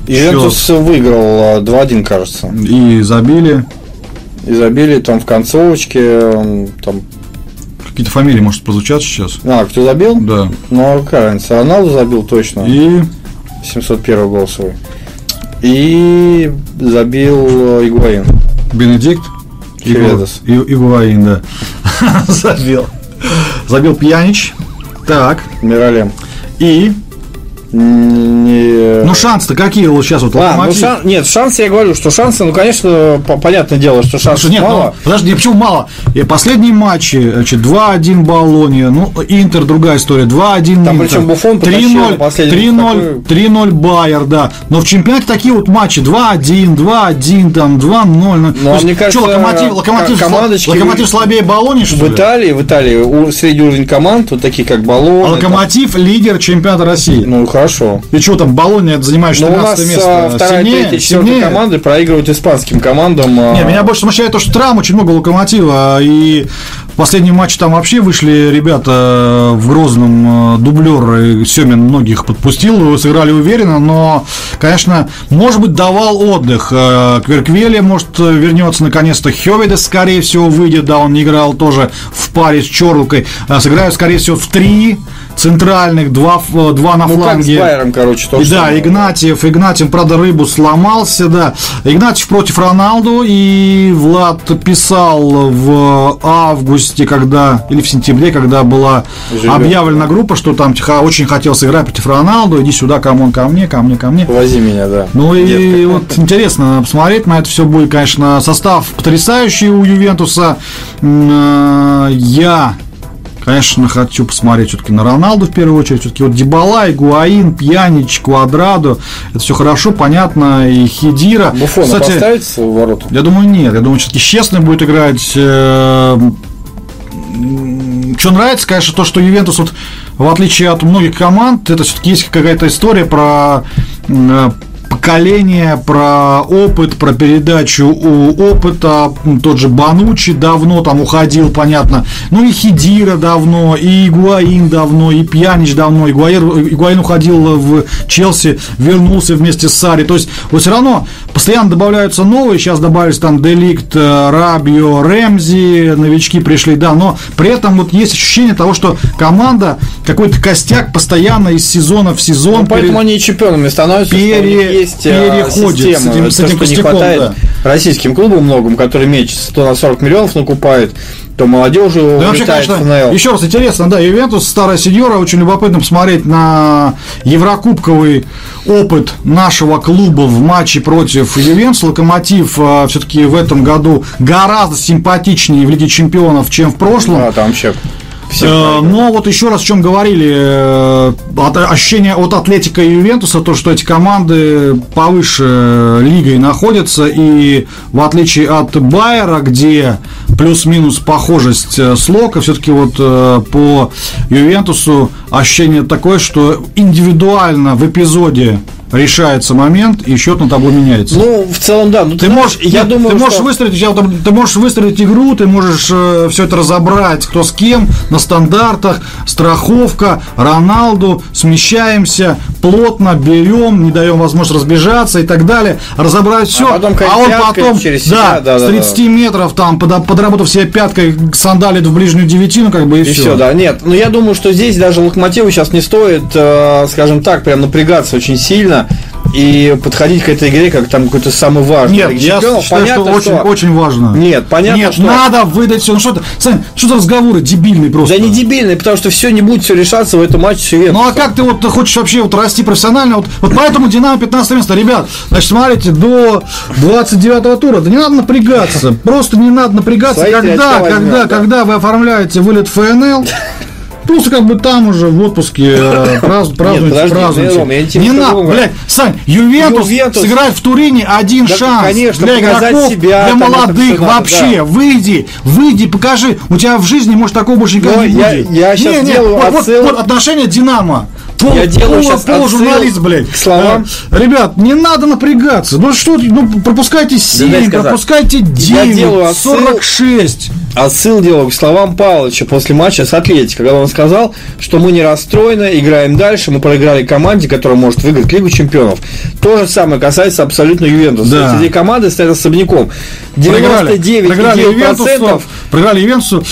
Ювентус выиграл 2-1, кажется. И забили. И забили там в концовочке. Там Какие-то фамилии, может, прозвучат сейчас? А, кто забил? Да. Ну, какая разница? Роналду забил точно. И? 701 гол свой. И забил Игуаин. Бенедикт? Хиведос. Игуаин, да. забил. Забил Пьянич. Так. Миралем. И? Не... Ну, шансы-то какие вот сейчас вот а, ну, шан... Нет, шансы, я говорю, что шансы, ну, конечно, понятное дело, что шансов нет, мало. Ну, подожди, почему мало? И последние матчи, значит, 2-1 Болония, ну, Интер, другая история, 2-1 Там причем Буфон 3-0, 3-0, 3-0 Байер, да. Но в чемпионате такие вот матчи 2-1, 2-1, там, 2-0. Ну, ну а мне кажется, что, локомотив, локомотив, локомотив слабее Болони, что В ли? Италии, в Италии средний уровень команд, вот такие как Болония. А локомотив там... лидер чемпионата России. Ну, хорошо. И что там, Болония занимает 14 место. А, вторая, сильнее, третья, четвертая команды проигрывают испанским командам. А. Не, меня больше смущает то, что травм очень много локомотива. И в последнем матче там вообще вышли ребята в Грозном э, дублер. Семин многих подпустил, сыграли уверенно, но, конечно, может быть, давал отдых. Э, Кверквеле, может, вернется наконец-то Хеведес, скорее всего, выйдет, да, он не играл тоже в паре с Чорлукой. Э, сыграют, скорее всего, в три центральных, два, два на ну, фланге. Как с Байером, короче, то, и, Да, самое. Игнатьев, Игнатьев, правда, рыбу сломался, да. Игнатьев против Роналду, и Влад писал в августе, когда, или в сентябре, когда была Живет. объявлена группа, что там очень хотел сыграть против Роналду, иди сюда, come on, ко мне, ко мне, ко мне. Вози меня, да. Ну и Детка. вот интересно посмотреть на это все будет, конечно, состав потрясающий у Ювентуса. Э, я Конечно, хочу посмотреть все-таки на Роналду в первую очередь. Все-таки вот Дебала, Игуаин, Пьянич, Квадрадо. Это все хорошо, понятно. И Хидира. Буфона Кстати, поставить в ворота? Я думаю, нет. Я думаю, все-таки честно будет играть. Э, что нравится, конечно, то, что Ювентус, вот, в отличие от многих команд, это все-таки есть какая-то история про э, поколение, про опыт, про передачу опыта. Тот же Банучи давно там уходил, понятно. Ну и Хидира давно, и Игуаин давно, и Пьянич давно. Игуаир, Игуаин уходил в Челси, вернулся вместе с Сари. То есть вот все равно постоянно добавляются новые. Сейчас добавились там Деликт, Рабио, Рэмзи, новички пришли, да. Но при этом вот есть ощущение того, что команда, какой-то костяк постоянно из сезона в сезон. Ну, поэтому пере... они чемпионами становятся. Пере есть э, переходит система. с этим, с этим то, что не хватает да. российским клубам многим, которые меч 100 на 40 миллионов накупают, то молодежи да, вообще, конечно, ФНЛ. Еще раз интересно, да, Ювентус, старая сеньора, очень любопытно посмотреть на еврокубковый опыт нашего клуба в матче против Ювентуса. Локомотив э, все-таки в этом году гораздо симпатичнее в Лиге Чемпионов, чем в прошлом. Да, там вообще Э, но вот еще раз, о чем говорили, э, ощущение от Атлетика и Ювентуса, то, что эти команды повыше лигой находятся, и в отличие от Байера, где плюс-минус похожесть э, с Лока, все-таки вот по Ювентусу ощущение такое, что индивидуально в эпизоде решается момент, и счет на табло меняется. Ну, в целом, да. Ну, ты, ты можешь, я нет, думаю, ты можешь что... выстроить, ты можешь выстроить игру, ты можешь э, все это разобрать, кто с кем, на стандартах, страховка, Роналду, смещаемся, плотно берем, не даем возможность разбежаться и так далее, разобрать все, а, потом, а он потом, через себя, да, да, с 30 да, метров там, под, подработав себе пяткой, сандалит в ближнюю девятину, как бы и, и все. все. да, нет, но ну, я думаю, что здесь даже Локомотиву сейчас не стоит, э, скажем так, прям напрягаться очень сильно, и подходить к этой игре как там какой-то самый важный. Нет, я считаю, понятно, что очень, что... очень важно. Нет, понятно, Нет, что... надо выдать все. Ну что, Сань, что за разговоры дебильные просто? Да не дебильные, потому что все не будет все решаться в этом матче с Ну а как ты вот хочешь вообще вот расти профессионально? Вот, вот поэтому Динамо 15 место. Ребят, значит, смотрите, до 29 тура, да не надо напрягаться. Просто не надо напрягаться, Свои когда, когда, когда вы оформляете вылет ФНЛ, Просто как бы там уже в отпуске э, празднуете, празднуете. Не надо, блядь, Сань, Ювентус, сыграть в Турине один шанс конечно, для игроков, себя, для молодых вообще. Выйди, выйди, покажи. У тебя в жизни, может, такого больше никогда Но не будет. Я сейчас не, делаю не, вот, отношение Динамо. Пол, я делаю пол, пол журналист, блядь. К словам. Э, ребят, не надо напрягаться. Ну что, ну пропускайте 7, да пропускайте 9, я делаю 46. Отсыл делаю к словам Павловича после матча с Атлетико, когда он сказал, что мы не расстроены, играем дальше, мы проиграли команде, которая может выиграть Лигу Чемпионов. То же самое касается абсолютно Ювентуса. Да. Эти команды стоят особняком. 99,9%. Проиграли Ювентусу, проиграли Ювентусу,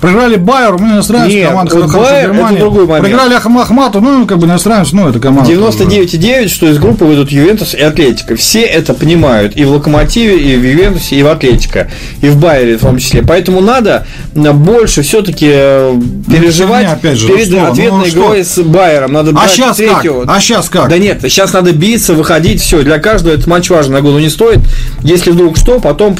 проиграли Байеру, мы не настраиваемся Нет, команда, вот Байер, это другой момент. Проиграли Ахмату, ну, как бы не настраиваемся, ну, это команда. 99,9, что из группы выйдут Ювентус и Атлетика. Все это понимают. И в Локомотиве, и в Ювентусе, и в Атлетика. И в Байере в том числе. Поэтому надо больше все-таки э, ну, переживать ну, опять же, перед ну, ответной ну, игрой с Байером. Надо а сейчас третью. как? А сейчас как? Да нет, сейчас надо биться, выходить, все. Для каждого этот матч важен. На году не стоит. Если вдруг что, потом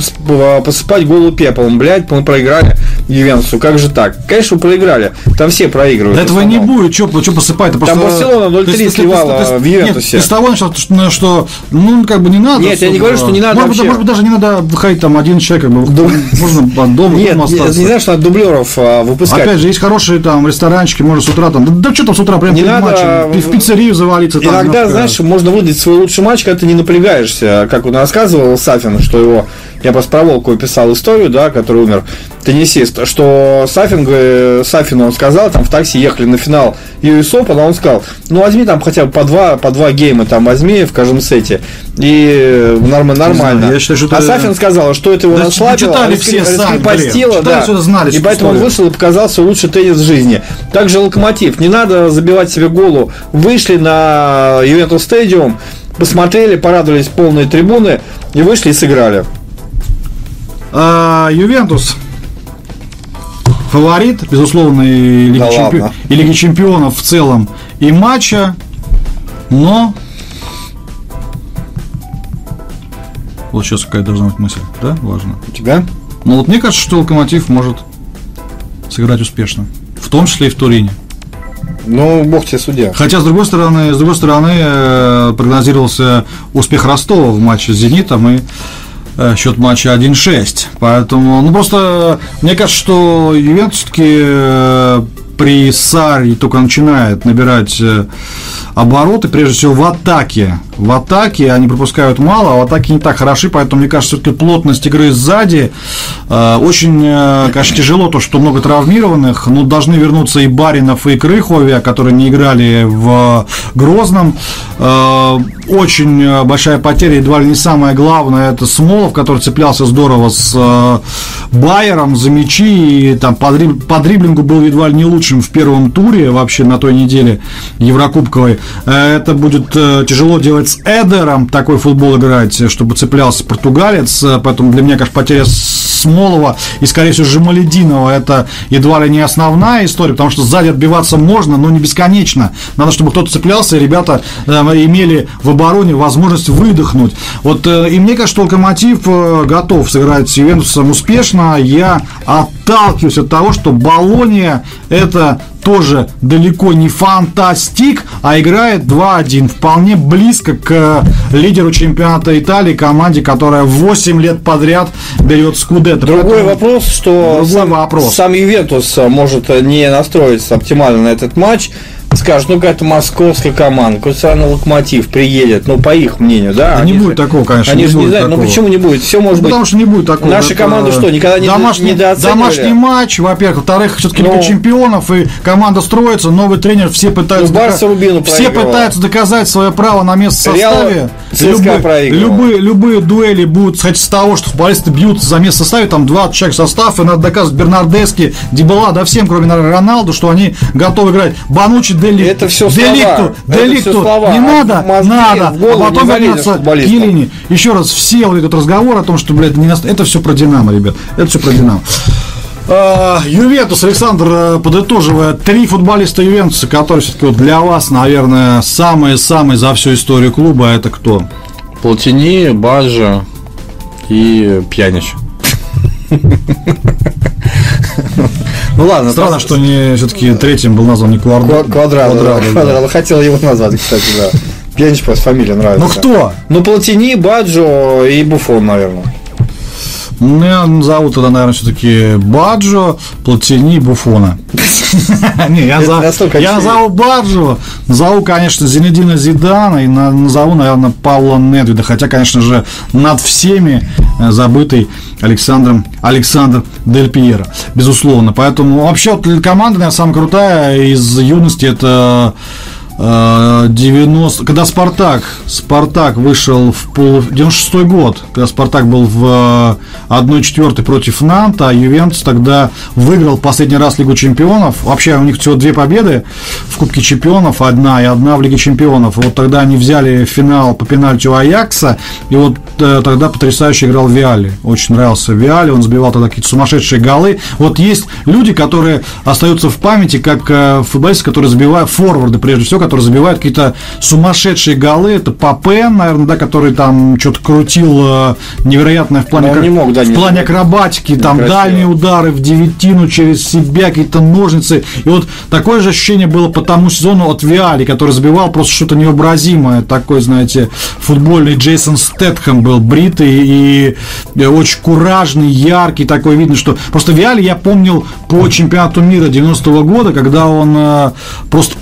посыпать голову пеплом. Блять, мы проиграли Ювентусу. Как же так? Конечно, вы проиграли. Там все проигрывают. Да этого не будет. Что, что посыпать? Там просто... Барселона 0-3 сливала в Ювентусе. Нет, из того что, что, ну, как бы не надо. Нет, я не говорю, что не надо может, быть, может быть, даже не надо выходить там один человек, как бы, можно дома, Нет, дома не, остаться. не знаю, что надо дублеров а, выпускать. Опять же, есть хорошие там ресторанчики, можно с утра там. Да, да что там с утра, прям Не надо, матчем, в пиццерию завалиться. там, Иногда, немножко. знаешь, можно выдать свой лучший матч, когда ты не напрягаешься. Как он рассказывал Сафин, что его... Я просто про Волкова писал историю, да, который умер, теннисист, что Сафин, э, Сафину он сказал, там в такси ехали на финал US Open, а он сказал, ну возьми там хотя бы по два, по два гейма там возьми в каждом сете. И норм, нормально. знаю, я считаю, что а Сафин сказал, что это его Да расслабило, читали раскре- все раскрепостило, да. все знали, и поэтому он вышел и показал свой лучший теннис в жизни. Также Локомотив. Не надо забивать себе голову. Вышли на Ювентус Стадиум, посмотрели, порадовались полные трибуны и вышли и сыграли. А, Ювентус фаворит, безусловно, и Лиги, Да Чемпи- ладно. и Лиги Чемпионов в целом, и матча, но... Вот сейчас какая должна быть мысль, да, важно. У тебя? Но вот мне кажется, что Локомотив может сыграть успешно, в том числе и в Турине. Ну, бог тебе судья. Хотя, с другой стороны, с другой стороны, э, прогнозировался успех Ростова в матче с «Зенитом» и счет матча 1-6. Поэтому, ну, просто мне кажется, что Ювентус все-таки при Саре только начинает набирать э, обороты, прежде всего в атаке. В атаке они пропускают мало, а в атаке не так хороши, поэтому, мне кажется, все-таки плотность игры сзади э, очень, э, конечно, тяжело, то, что много травмированных, но должны вернуться и Баринов, и Крыховия, которые не играли в Грозном. Э, Очень большая потеря, едва ли не самое главное, это Смолов, который цеплялся здорово с Байером за мячи, и там по, дриб- по дриблингу был едва ли не лучшим в первом туре вообще на той неделе Еврокубковой. Это будет тяжело делать с Эдером, такой футбол играть, чтобы цеплялся португалец, поэтому для меня, конечно, потеря Смолова и, скорее всего, Жемалединова это едва ли не основная история, потому что сзади отбиваться можно, но не бесконечно. Надо, чтобы кто-то цеплялся, и ребята э, имели в обороне возможность выдохнуть. Вот, э, и мне кажется, что Локомотив э, готов сыграть с Ювентусом успешно. Я отталкиваюсь от того, что Болония это тоже далеко не фантастик, а играет 2-1. Вполне близко к э, лидеру чемпионата Италии, команде, которая 8 лет подряд берет Скудетто. Другой Поэтому- вопрос, что Другой сам, вопрос. сам Ювентус а, может а, не настроиться оптимально на этот матч. Скажет, ну какая-то московская команда, какой-то локомотив приедет, ну по их мнению, да. Да не будет же- такого, конечно, Они не же не знают, ну почему не будет? Все может быть. Потому что не будет такого. Наши Это что, никогда не домашний, недооценивали? Домашний матч, во-первых, во-вторых, все-таки Ну. Лига чемпионов, и команда строится, новый тренер, все пытаются, Ну, Барса Рубину все пытаются доказать свое право на место в составе. Любые, любые, любые дуэли будут хоть с того, что футболисты бьются за место в составе, там 20 человек состав, и надо доказывать Бернардески, Дебала, да всем, кроме Роналду, что они готовы играть. Банучи, Дели, Это слова. Деликту, Это Деликту, всё слова. не надо, мозги надо, голову а потом вернется футболистам. Килини. Еще раз, все вот этот разговор о том, что, блядь, не наст- это все про Динамо, ребят. Это все про Динамо. А, Ювентус, Александр, э, подытоживая, три футболиста Ювентуса, которые все-таки вот для вас, наверное, самые-самые за всю историю клуба, это кто? Платини, Баджа и Пьянич. Ну ладно, Странно, что не все-таки третьим был назван не Квадро. Квадрат. Квадрат, да. Квадрат. Хотел его назвать, кстати, да. Пьянич просто фамилия нравится. Ну кто? Ну, Платини, Баджо и Буфон, наверное. Ну, я назову тогда, наверное, все-таки Баджо, Платини, Буфона. Не, я назову Баджо, назову, конечно, Зинедина Зидана и на- назову, наверное, Павла Недвида, хотя, конечно же, над всеми э, забытый Александром Александр Дель Пьеро, безусловно. Поэтому вообще команда, наверное, самая крутая из юности это 90, когда Спартак, Спартак вышел в пол, 96 год, когда Спартак был в э, 1-4 против Нанта, а Ювентус тогда выиграл последний раз Лигу Чемпионов. Вообще у них всего две победы в Кубке Чемпионов, одна и одна в Лиге Чемпионов. Вот тогда они взяли финал по пенальти у Аякса, и вот э, тогда потрясающе играл Виали. Очень нравился Виали, он забивал тогда какие-то сумасшедшие голы. Вот есть люди, которые остаются в памяти, как э, футболисты, которые забивают форварды, прежде всего, которые забивают какие-то сумасшедшие голы. Это Папен, наверное, да, который там что-то крутил э, невероятное в плане, как, не мог, да, в не плане акробатики, там красиво. дальние удары в девятину через себя, какие-то ножницы. И вот такое же ощущение было по тому сезону от Виали, который забивал просто что-то невообразимое. Такой, знаете, футбольный Джейсон Стэтхэм был бритый и очень куражный, яркий, такой видно, что просто Виали я помнил по чемпионату мира 90-го года, когда он э, просто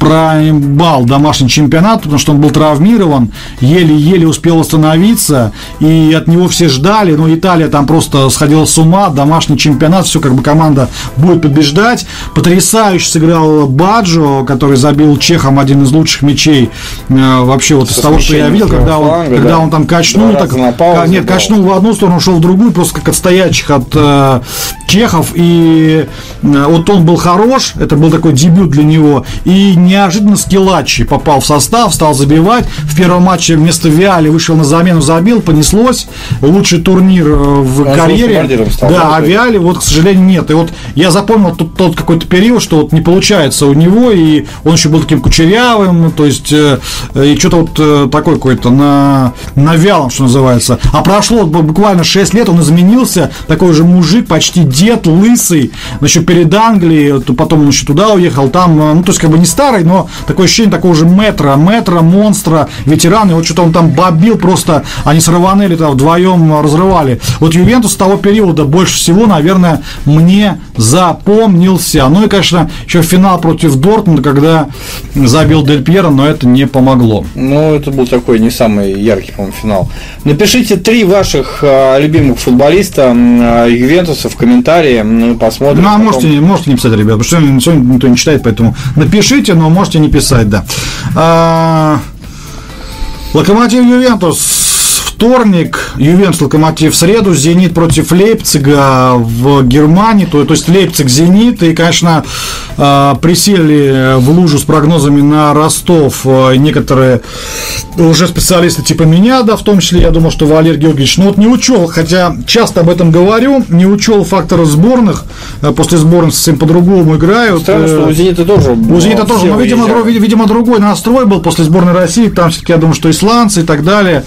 проебал домашний чемпионат, потому что он был травмирован, еле-еле успел восстановиться, и от него все ждали, но Италия там просто сходила с ума, домашний чемпионат, все как бы команда будет побеждать. Потрясающе сыграл Баджо, который забил чехом один из лучших мячей э, вообще вот из Со того, что я видел, когда он, фланга, когда да. он там качнул, Два так, паузу нет, был. качнул в одну сторону, ушел в другую, просто как от стоячих от э, чехов. И э, вот он был хорош, это был такой дебют для него. И неожиданно Скилачи попал в состав, стал забивать. В первом матче вместо Виали вышел на замену, забил, понеслось. Лучший турнир э, в Он карьере. стал, да, а? Виали вот, к сожалению, нет. И вот я запомнил тот, тот какой-то период, что вот не получается у него, и он еще был таким кучерявым, то есть, э, и что-то вот э, такой какой-то на, на вялом, что называется. А прошло бу- буквально 6 лет, он изменился, такой же мужик, почти дед, лысый, еще перед Англией, то потом он еще туда уехал, там, ну, то есть, как бы не старый, но такое ощущение такого же метра, метра, монстра, ветеран, и вот что-то он там бобил просто, они с Раванелли там вдвоем разрывали. Вот Ювентус с того периода больше всего, наверное, мне запомнился. Ну и, конечно, еще финал против Дортмунда, когда забил Дель Пьеро, но это не помогло. Ну, это был такой не самый яркий, по-моему, финал. Напишите три ваших а, любимых футболиста а, Ювентуса в комментарии. Мы посмотрим. Ну, а потом. можете, можете не писать, ребят, потому что сегодня никто не читает, поэтому напишите, но можете не писать, да. А, Локомотив Ювентус вторник, Ювентус Локомотив в среду, Зенит против Лейпцига в Германии, то, то есть Лейпциг Зенит, и, конечно, а, присели в лужу с прогнозами на Ростов а, некоторые уже специалисты типа меня, да, в том числе, я думал, что Валерий Георгиевич, ну вот не учел, хотя часто об этом говорю, не учел фактора сборных, а после сборных совсем по-другому играют. Странно, что Э, у Зенита тоже. у Зенита ну, тоже, но, видимо, уезжали. друг- видимо, другой настрой был после сборной России. Там все-таки, я думаю, что исландцы и так далее.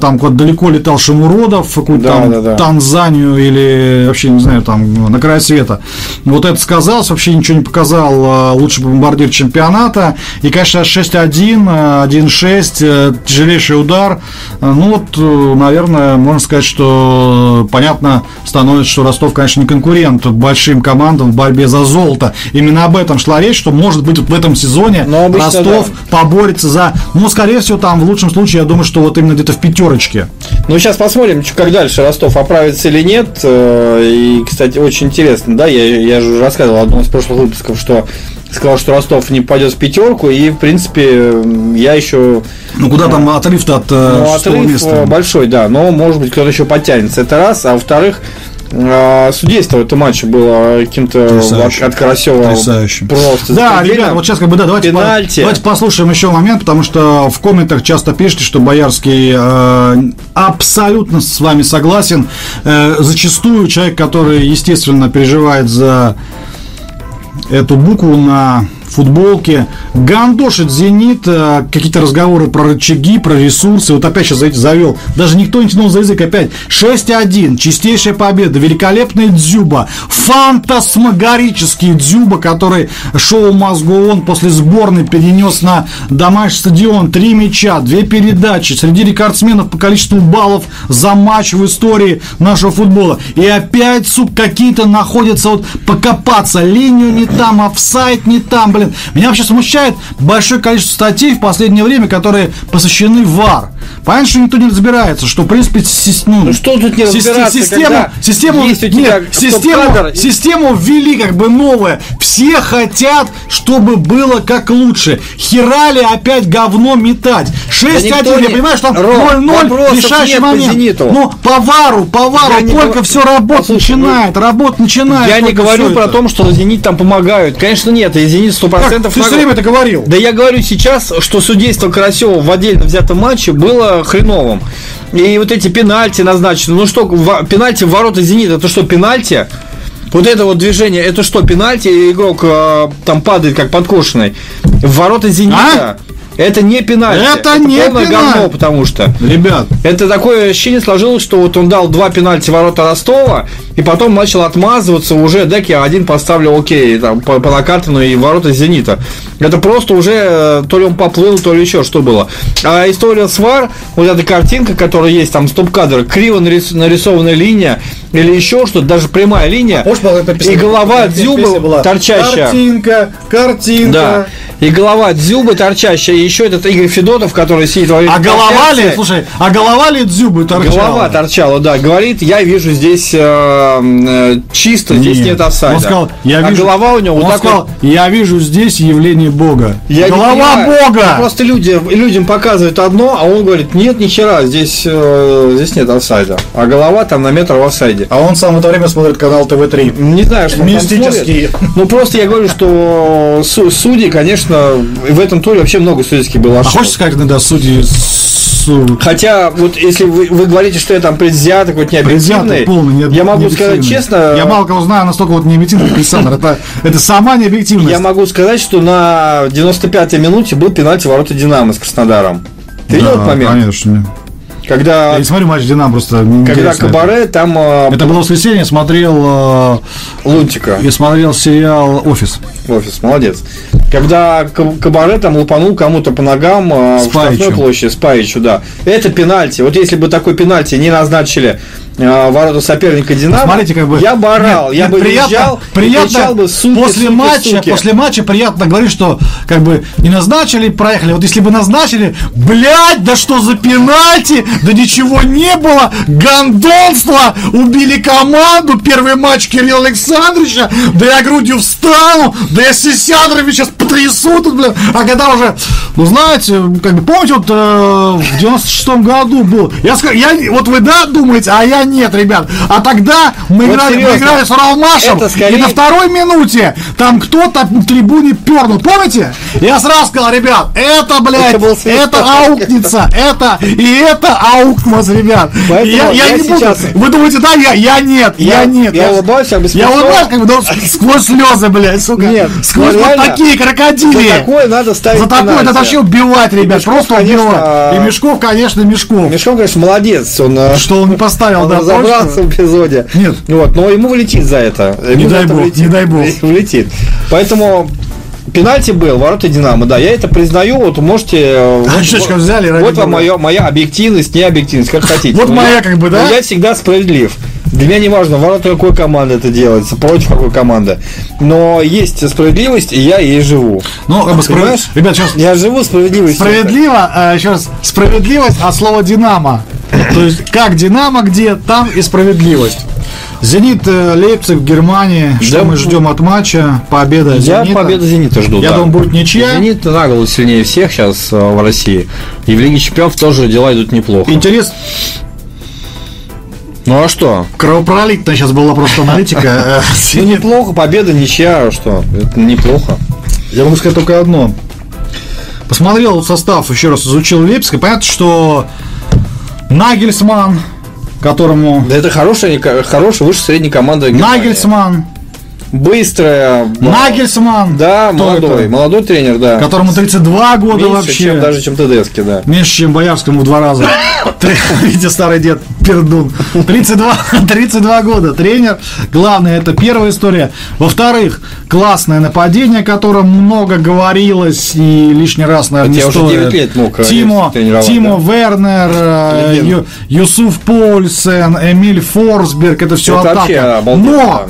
Там куда далеко летал Шамуродов, в какую-то Да, там да, да. Танзанию или вообще, не знаю, там на край света. Вот это сказалось, вообще ничего не показал э, лучший бомбардир чемпионата. И, конечно, 6-1, э, 1-6, э, тяжелейший удар. Э, Ну вот, э, наверное, можно сказать, что понятно становится, что Ростов, конечно, не конкурент большим командам в борьбе за золото. Именно об этом шла речь, что может быть в этом сезоне Ну, обычно, Ростов поборется за, ну, скорее всего, там в лучшем случае, я думаю, что вот именно где-то в пятерочке. Ну, сейчас посмотрим, как дальше Ростов оправится или нет. Э, И, кстати, очень интересно, да, я, я же рассказывал в одном из прошлых выпусков, что сказал, что Ростов не пойдет в пятерку, и, в принципе, я еще Ну, куда там отрыв-то от э, Ну, отрыв места? э, большой, да, но, может быть, кто-то еще подтянется. Это раз. А во-вторых, э, судейство в этом матче было каким-то от, Карасева Потрясающе. просто Да, ребят, вот сейчас как бы да, давайте, по- Пенальти. давайте послушаем еще момент, потому что в комментах часто пишете, что Боярский э, абсолютно с вами согласен. Э, зачастую человек, который, естественно, переживает за эту букву на футболке, гандошит «Зенит», э, какие-то разговоры про рычаги, про ресурсы, вот опять сейчас завел, даже никто не тянул за язык, опять 6-1, чистейшая победа, великолепный Дзюба, фантасмагорический Дзюба, который шоу мозгу он после сборной перенес на домашний стадион, три мяча, две передачи, среди рекордсменов по количеству баллов за матч в истории нашего футбола, и опять, сука, какие-то находятся вот покопаться, линию не там, офсайт не там, блин, меня вообще смущает большое количество статей в последнее время, которые посвящены ВАР. Понятно, что никто не разбирается, что, в принципе, ну, Ну, что тут не разбираться, систему, когда систему, есть у тебя нет, систему, систему ввели как бы новое. Все хотят, чтобы было как лучше. Херали опять говно метать. 6-1, никто я не- понимаю, что там Ром, 0-0, вопросов решающий по момент. «Зениту». Ну, по вару, по вару, Я не только говорю- все работать Послушай, начинает, работать начинает. Я не говорю про то, что Зенит там помогают. Конечно, нет, и Зенит 100% Как? Ты все время это говорил. Да я говорю сейчас, что судейство Карасева в отдельно взятом матче было хреновым. И вот эти пенальти назначены. Ну что, пенальти в ворота Зенита, это что, пенальти? Вот это вот движение, это что, пенальти, игрок э, там падает как подкошенный. В ворота Зенита. А? Это не пенальти. Это, это не полное пенальти. говно, потому что. Ребят. Это такое ощущение сложилось, что вот он дал два пенальти ворота Ростова, и потом начал отмазываться уже, я один поставлю окей, там, по, по накатанну и ворота Зенита. Это просто уже э, то ли он поплыл, то ли еще что было. А история с ВАР, вот эта картинка, которая есть, там стоп-кадр, криво нарис, нарисованная линия, или еще что-то, даже прямая линия, а и голова Дзюбы торчащая. Картинка, картинка. Да. И голова Дзюбы торчащая, и еще этот Игорь Федотов, который сидит во А голова ли, слушай, а голова ли Дзюбы торчала? Голова торчала, да. Говорит, я вижу здесь э, э, чисто, нет. здесь нет офсайда. Он сказал, я а вижу, голова у него он вот сказал, я вижу здесь явление Бога. Я голова Бога! Ну, просто люди, людям показывают одно, а он говорит, нет, ни хера, здесь, э, здесь нет офсайда. А голова там на метр в офсайде. А он сам в это время смотрит канал ТВ-3. Не знаю, что Мистический. Ну, просто я говорю, что судьи, конечно, в этом туре вообще много судейских было. А хочешь сказать, иногда судьи Хотя, вот если вы, вы говорите, что я там предвзяток, вот не объективный, полный, не, я могу сказать честно... Я мало кого знаю настолько вот не объективный, как Александр. Это, это сама необъективность. Я могу сказать, что на 95-й минуте был пенальти ворота Динамо с Краснодаром. Ты видел этот момент? конечно. Когда, я не смотрю матч Динамо просто. Когда Кабаре там... А, это было воскресенье, смотрел... Э, Лунтика. Я смотрел сериал «Офис». «Офис», молодец. Когда Кабаре там лупанул кому-то по ногам э, в штрафной площади, Спаичу, да. Это пенальти. Вот если бы такой пенальти не назначили ворота соперника Динамо, Смотрите, как бы, я бы орал, нет, я нет, бы приятно, визжал, приятно, бы суки, после суки, матча, суки. после матча приятно говорить, что как бы не назначили, проехали. Вот если бы назначили, блядь, да что за пенальти, да ничего не было, гандонство, убили команду, первый матч Кирилла Александровича, да я грудью встану, да я Сисядоровича потрясу тут, блядь. А когда уже, ну знаете, как бы помните, вот э, в 96-м году был, я, я, вот вы да думаете, а я нет, ребят. А тогда мы, вот играли, мы играли с Уралмашем, скорее... и на второй минуте там кто-то в трибуне пернул. Помните? Я сразу сказал, ребят, это, блядь, это, это аукнется, это и это аукнос, ребят. я, я, я не сейчас... буду. Вы думаете, да, я, я нет, я, я нет. Я, я улыбаюсь, я Я улыбаюсь, как бы, да, сквозь слезы, блядь, сука. Нет, сквозь вот такие крокодили. За такое надо ставить За такое надо вообще убивать, ребят, просто убивать. И Мешков, конечно, Мешков. Мешков, конечно, молодец. Он, э, что он не поставил, он да, разобрался в эпизоде. Нет. Вот, но ему влетит за это. Ему не дай бог, влетит, не дай бог. Влетит. Поэтому Пенальти был, ворота Динамо, да, я это признаю, вот можете... А вот, вот, взяли, вот вам моя, моя объективность, не объективность, как хотите. Вот моя, как бы, да? я всегда справедлив. Для меня не важно, ворота какой команды это делается, против какой команды. Но есть справедливость, и я ей живу. Ну, как бы справ... Ребят, сейчас... Я живу справедливостью. Справедливо, а, сейчас справедливость от слова «Динамо». То есть, как «Динамо» где, там и справедливость. Зенит э, Лейпциг в Германии. Что да, мы ждем от матча? Победа Я Зенита. победу Зенита жду. Я да. думаю, будет ничья. Зенит на голову сильнее всех сейчас э, в России. И в Лиге Чемпионов тоже дела идут неплохо. Интерес, ну а что? Кровопролитная сейчас была просто аналитика. Ну неплохо, победа, ничья, а что? Это неплохо. Я могу сказать только одно. Посмотрел состав, еще раз изучил Лейпциг, и понятно, что Нагельсман, которому... Да это хорошая, хорошая выше средней команда. Нагельсман, быстрая. Нагельсман. Да, молодой. Это? Молодой тренер, да. Которому 32 года Меньше, вообще. Чем, даже чем Тедески, да. Меньше, чем Боярскому в два раза. Видите, старый дед Пердун. 32, 32 года. Тренер. Главное, это первая история. Во-вторых, классное нападение, о котором много говорилось и лишний раз, наверное, не стоит. 9 лет мог э, Тимо, Тимо да? Вернер, э, Ю, Юсуф Польсен, Эмиль Форсберг, это все это атака. Но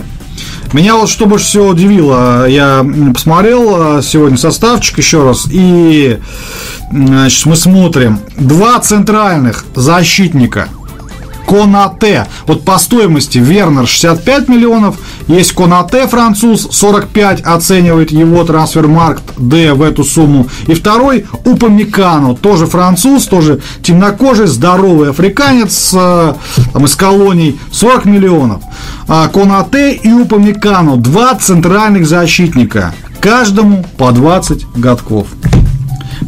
меня вот что больше всего удивило, я посмотрел э, сегодня составчик еще раз, и значит, мы смотрим. Два центральных защитника – Конате. Вот по стоимости Вернер 65 миллионов, есть Конате француз 45 оценивает его трансфермаркт Д в эту сумму. И второй Упамикану, тоже француз, тоже темнокожий, здоровый африканец э, там, из колоний 40 миллионов. А Конате и Упамикану два центральных защитника, каждому по 20 годков.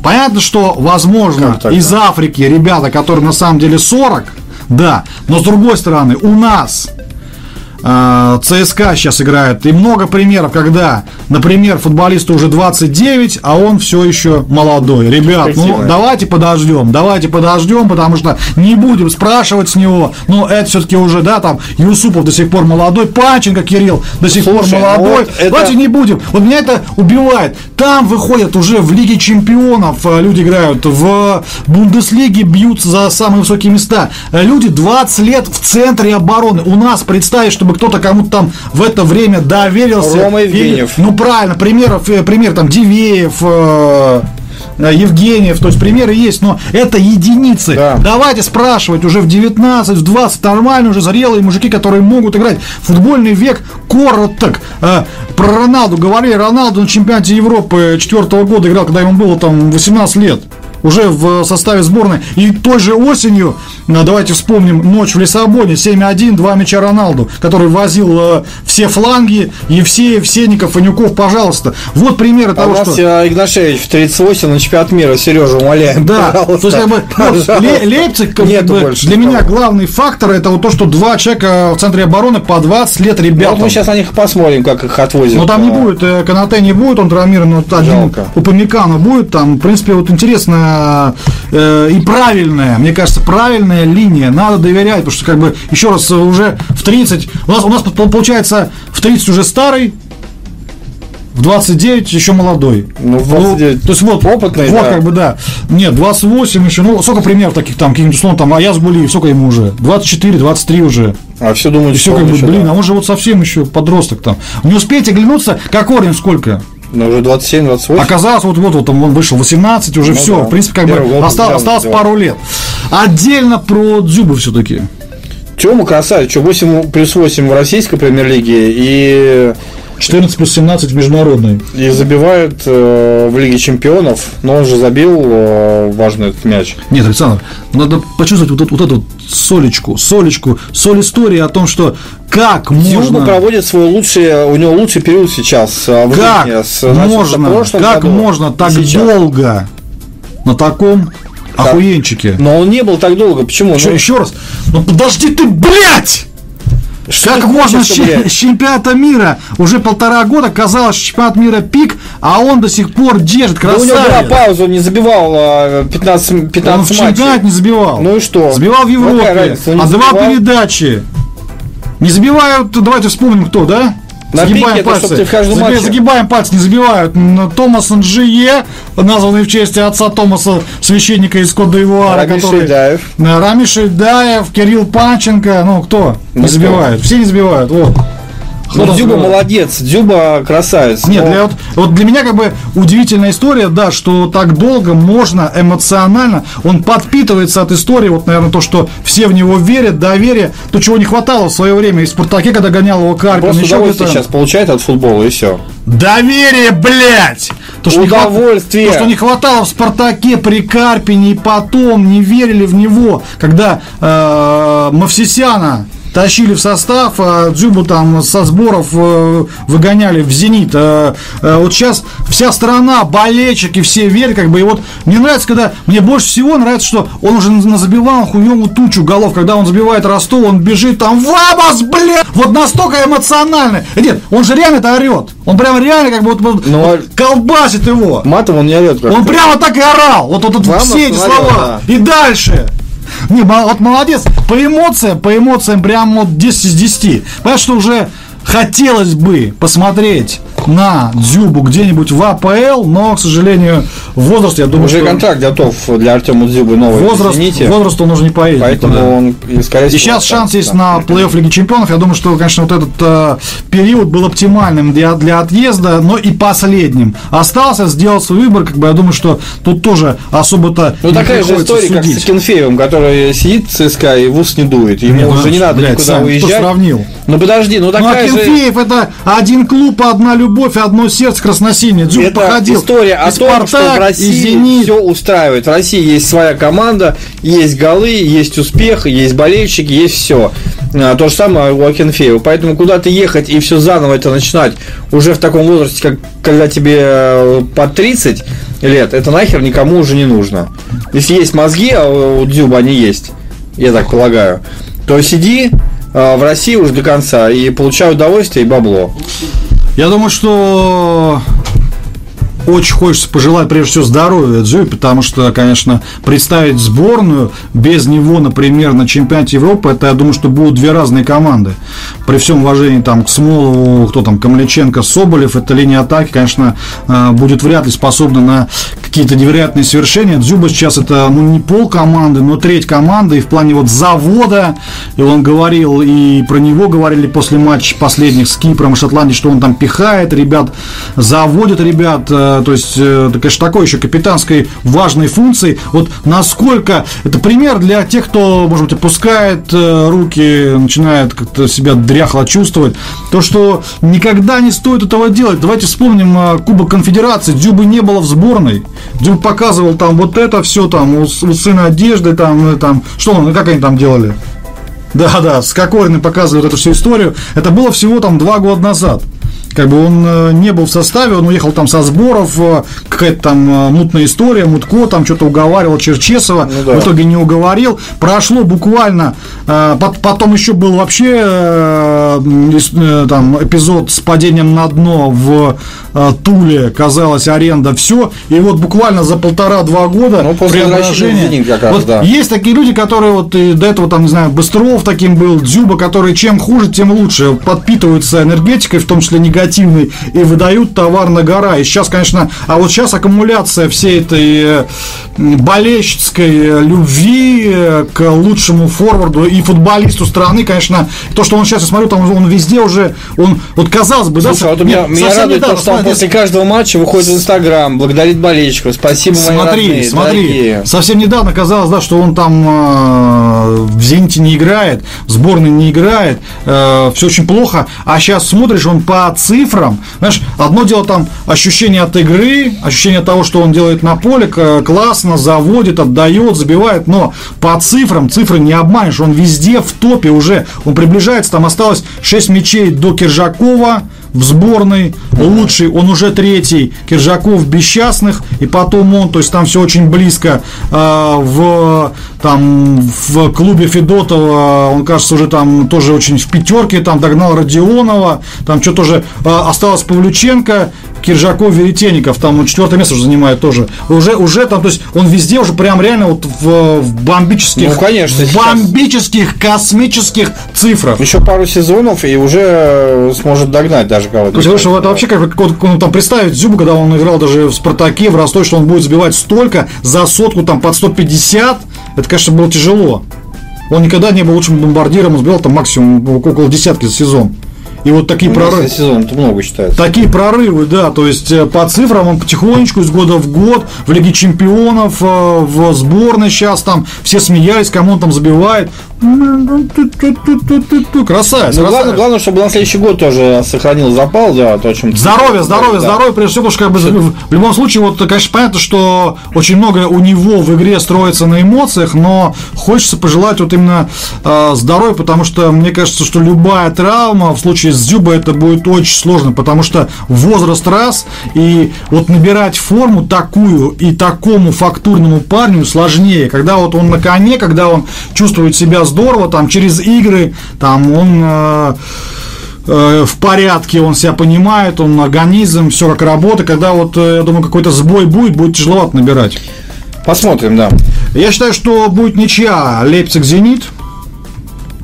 Понятно, что, возможно, из Африки ребята, которые на самом деле 40, да, но с другой стороны, у нас ЦСКА сейчас играет. И много примеров, когда, например, футболисту уже 29, а он все еще молодой. Ребят, ну давайте подождем, давайте подождем, потому что не будем спрашивать с него. Но это все-таки уже, да, там, Юсупов до сих пор молодой, Панченко Кирилл до сих Слушай, пор молодой. Вот это... Давайте не будем. Вот меня это убивает. Там выходят уже в Лиге Чемпионов, э, люди играют в Бундеслиге, бьются за самые высокие места. Люди 20 лет в центре обороны. У нас, представить, чтобы кто-то кому-то там в это время доверился. Рома Евгеньев. И, ну, правильно, примеров, э, пример там Дивеев, э, Евгеньев, то есть примеры есть, но это единицы. Да. Давайте спрашивать уже в 19, в 20 нормально уже зрелые мужики, которые могут играть. Футбольный век короток. Э, про Роналду говорили, Роналду на чемпионате Европы 4 года играл, когда ему было там 18 лет уже в составе сборной. И той же осенью, э, давайте вспомним, ночь в Лиссабоне, 7-1, два мяча Роналду, который возил э, все фланги, Евсеев, Сенников, Анюков, пожалуйста. Вот примеры а того, что... Игнашевич в 38 на чемпионат мира, Сережа, умоляем. Да, пожалуйста. то есть, как бы, вот, Лейпциг, как бы, больше для меня главный фактор, это вот то, что два человека в центре обороны по 20 лет ребят. Вот мы сейчас на них посмотрим, как их отвозят. Но там не будет, э, Канате не будет, он травмирован, вот один у Памикана будет, там, в принципе, вот интересно э, и правильная, мне кажется, правильная линия. Надо доверять, потому что, как бы, еще раз, уже в 30, у нас, у нас получается, в 30 уже старый, в 29 еще молодой. Ну, в 29 ну, то есть вот, опытный, вот да. как бы, да. Нет, 28 еще, ну, сколько примеров таких там, каких-нибудь, условно, там, Аяз Булиев, сколько ему уже? 24, 23 уже. А все думают, что все как бы, блин, да. а он же вот совсем еще подросток там. Не успейте оглянуться, как Орин сколько? Ну, уже 27-28. Оказалось, вот, вот, вот он вышел 18, уже ну, все. Да. В принципе, как Первый бы осталось, осталось пару лет. Отдельно про Дзюбу все-таки. Тема красавец, что 8 плюс 8 в российской премьер-лиге и 14 плюс 17 в международной. И забивает э, в Лиге Чемпионов, но он же забил э, важный этот мяч. Нет, Александр, надо почувствовать вот, эту, вот эту солечку, солечку, соль истории о том, что как можно... Проводит свой лучший, у него лучший период сейчас. Э, как жизни, с, можно, как году. можно так сейчас. долго на таком охуенчике? Но он не был так долго, почему? Еще, ну... еще раз, ну подожди ты, блядь! Что как можно с, с чемпионата мира уже полтора года казалось, что чемпионат мира пик, а он до сих пор держит красавец. Да у него была пауза, он не забивал 15, 15 он матчей. в чемпионат не забивал. Ну и что? Забивал в Европе, отдавал передачи. Не забивают, давайте вспомним кто, да? На загибаем пике, пальцы. Это, в каждом матче. Загибаем пальцы, не забивают. Томас Нджие, названный в честь отца Томаса, священника из Кода Ивуара. Рами который... Шейдаев. Рами Шейдаев, Кирилл Панченко. Ну, кто? Не ну, забивают. Все не забивают. Вот. Ну, Дзюба молодец, Дзюба красавец. Нет, но... для, вот, вот для меня как бы удивительная история, да, что так долго можно эмоционально, он подпитывается от истории, вот, наверное, то, что все в него верят, доверие, то, чего не хватало в свое время и в Спартаке, когда гонял его Карпин. Просто еще удовольствие сейчас получает от футбола, и все. Доверие, блядь! То, что Удовольствие. Не хват... то, что не хватало в Спартаке при Карпине и потом не верили в него, когда э, Мавсисяна тащили в состав, а Дзюбу там со сборов э, выгоняли в «Зенит». А, а вот сейчас вся страна, болельщики, все верят, как бы, и вот мне нравится, когда, мне больше всего нравится, что он уже забивал хуевую тучу голов, когда он забивает Ростов, он бежит там, «Вамос, блядь!» Вот настолько эмоционально. Нет, он же реально-то орет. Он прямо реально как бы вот, вот, Но... вот колбасит его. Матом он не орет. Он прямо так и орал. Вот, вот, вот все эти слова. Да. И дальше. Не, вот молодец. По эмоциям, по эмоциям прям вот 10 из 10. Понимаешь, что уже хотелось бы посмотреть на Дзюбу где-нибудь в АПЛ, но, к сожалению, возраст, я думаю, уже что... контракт готов для Артема Дзюбы новый. Возраст, возраст он уже не поедет. Поэтому никуда. он, скорее всего, И сейчас шанс есть на плей-офф Лиги Чемпионов. Я думаю, что, конечно, вот этот э, период был оптимальным для, для отъезда, но и последним. Остался, сделал свой выбор, как бы я думаю, что тут тоже особо-то Ну, такая же история, судить. как с Кенфеевым, который сидит в ЦСКА и в ус не дует. Ему Нет, уже ну, не надо блядь, никуда сам, уезжать. Сравнил? Ну, подожди, ну такая ну, же... это один клуб, одна любовь, одно сердце, красносиние. Дзюб Это походил. история о том, что в России все устраивает. В России есть своя команда, есть голы, есть успех, есть болельщики, есть все. А, то же самое у Акинфеева. Поэтому куда-то ехать и все заново это начинать уже в таком возрасте, как когда тебе э, по 30 лет, это нахер никому уже не нужно. Если есть мозги, а у Дзюба они есть, я так полагаю, то сиди, в России уже до конца и получаю удовольствие и бабло. Я думаю, что очень хочется пожелать прежде всего здоровья Дзюи, потому что, конечно, представить сборную без него, например, на чемпионате Европы, это, я думаю, что будут две разные команды. При всем уважении там, к Смолову, кто там, Камличенко, Соболев, эта линия атаки, конечно, э, будет вряд ли способна на какие-то невероятные совершения. Дзюба сейчас это, ну, не пол команды, но треть команды, и в плане вот завода, и он говорил, и про него говорили после матча последних с Кипром и Шотландией, что он там пихает ребят, заводит ребят, э, то есть, это, конечно, такой еще капитанской важной функции. Вот насколько это пример для тех, кто, может быть, опускает э, руки, начинает как-то себя дряхло чувствовать. То, что никогда не стоит этого делать. Давайте вспомним э, Кубок Конфедерации. Дзюбы не было в сборной. Дзюб показывал там вот это все, там, у, у сына одежды, там, там, что как они там делали? Да, да, с Кокориным показывают эту всю историю. Это было всего там два года назад как бы он э, не был в составе, он уехал там со сборов, э, какая-то там э, мутная история, Мутко там что-то уговаривал Черчесова, ну, да. в итоге не уговорил. Прошло буквально, потом еще был вообще там эпизод с падением на дно в Туле, казалось, аренда, все, и вот буквально за полтора-два года ну. Раз, вот да. Есть такие люди, которые вот и до этого там, не знаю, Быстров таким был, Дзюба, которые чем хуже, тем лучше, подпитываются энергетикой, в том числе негативной и выдают товар на гора. И сейчас, конечно, а вот сейчас аккумуляция всей этой э, болельщицкой любви э, к лучшему форварду и футболисту страны, конечно, то, что он сейчас, я смотрю, там он везде уже, он, вот казалось бы, Слушай, да, вот меня, меня радует недавно, то, что он после каждого матча выходит в Инстаграм, благодарит болельщиков, спасибо, мои Смотри, родные, смотри, дорогие. совсем недавно казалось, да, что он там э, в «Зените» не играет, в сборной не играет, э, все очень плохо, а сейчас смотришь, он по цифрам. Знаешь, одно дело там ощущение от игры, ощущение того, что он делает на поле, классно, заводит, отдает, забивает, но по цифрам, цифры не обманешь, он везде в топе уже, он приближается, там осталось 6 мячей до Киржакова, в сборной, лучший, он уже третий, Киржаков Бесчастных, и потом он, то есть там все очень близко э, в, там, в клубе Федотова, он, кажется, уже там тоже очень в пятерке, там догнал Родионова, там что тоже э, осталось Павлюченко, Киржаков, Веретенников, там четвертое место уже занимает тоже. Уже, уже там, то есть он везде уже прям реально вот в, в бомбических, ну, конечно, в бомбических космических цифрах. Еще пару сезонов и уже сможет догнать даже кого-то. То есть, это вообще как, как ну, там представить Зюбу, когда он играл даже в Спартаке, в Ростове, что он будет забивать столько за сотку там под 150, это, конечно, было тяжело. Он никогда не был лучшим бомбардиром, он сбивал там максимум около десятки за сезон. И вот такие ну, прорывы. сезон много считается. Такие прорывы, да. То есть э, по цифрам он потихонечку из года в год в Лиге Чемпионов, э, в сборной сейчас там все смеялись, кому он там забивает. Красавец. Ну, главное, главное, чтобы на следующий год тоже сохранил запал, да, то, о чем Здоровье, здоровье, да. здоровье, прежде всего, потому что как бы, в любом случае, вот, конечно, понятно, что очень многое у него в игре строится на эмоциях, но хочется пожелать вот именно э, здоровья, потому что мне кажется, что любая травма в случае с Дзюбой это будет очень сложно, потому что возраст раз, и вот набирать форму такую и такому фактурному парню сложнее, когда вот он на коне, когда он чувствует себя здорово, там через игры, там он э, э, в порядке, он себя понимает, он организм, все как работает. Когда вот, э, я думаю, какой-то сбой будет, будет тяжеловато набирать. Посмотрим, да. Я считаю, что будет ничья Лейпциг-Зенит.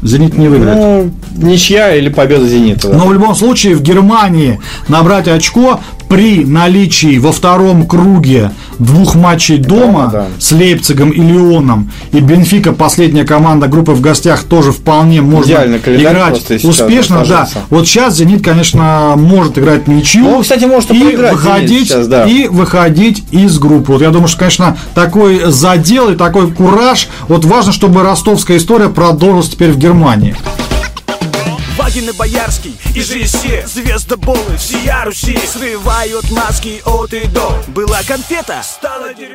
Зенит не выиграет. Ну, ничья или победа Зенита. Да. Но в любом случае в Германии набрать очко при наличии во втором круге двух матчей дома да, да. с Лейпцигом и Лионом и Бенфика, последняя команда группы в гостях, тоже вполне можно играть успешно. Да. Вот сейчас Зенит, конечно, может играть ничью. Ну, кстати, может и выходить, сейчас, да. и выходить из группы. Вот я думаю, что, конечно, такой задел и такой кураж. Вот важно, чтобы ростовская история продолжилась теперь в Германии. Вагин и Боярский и ЖСЕ Звездоболы, всея Руси. Срывают маски от и до. Была конфета, стала дерьмо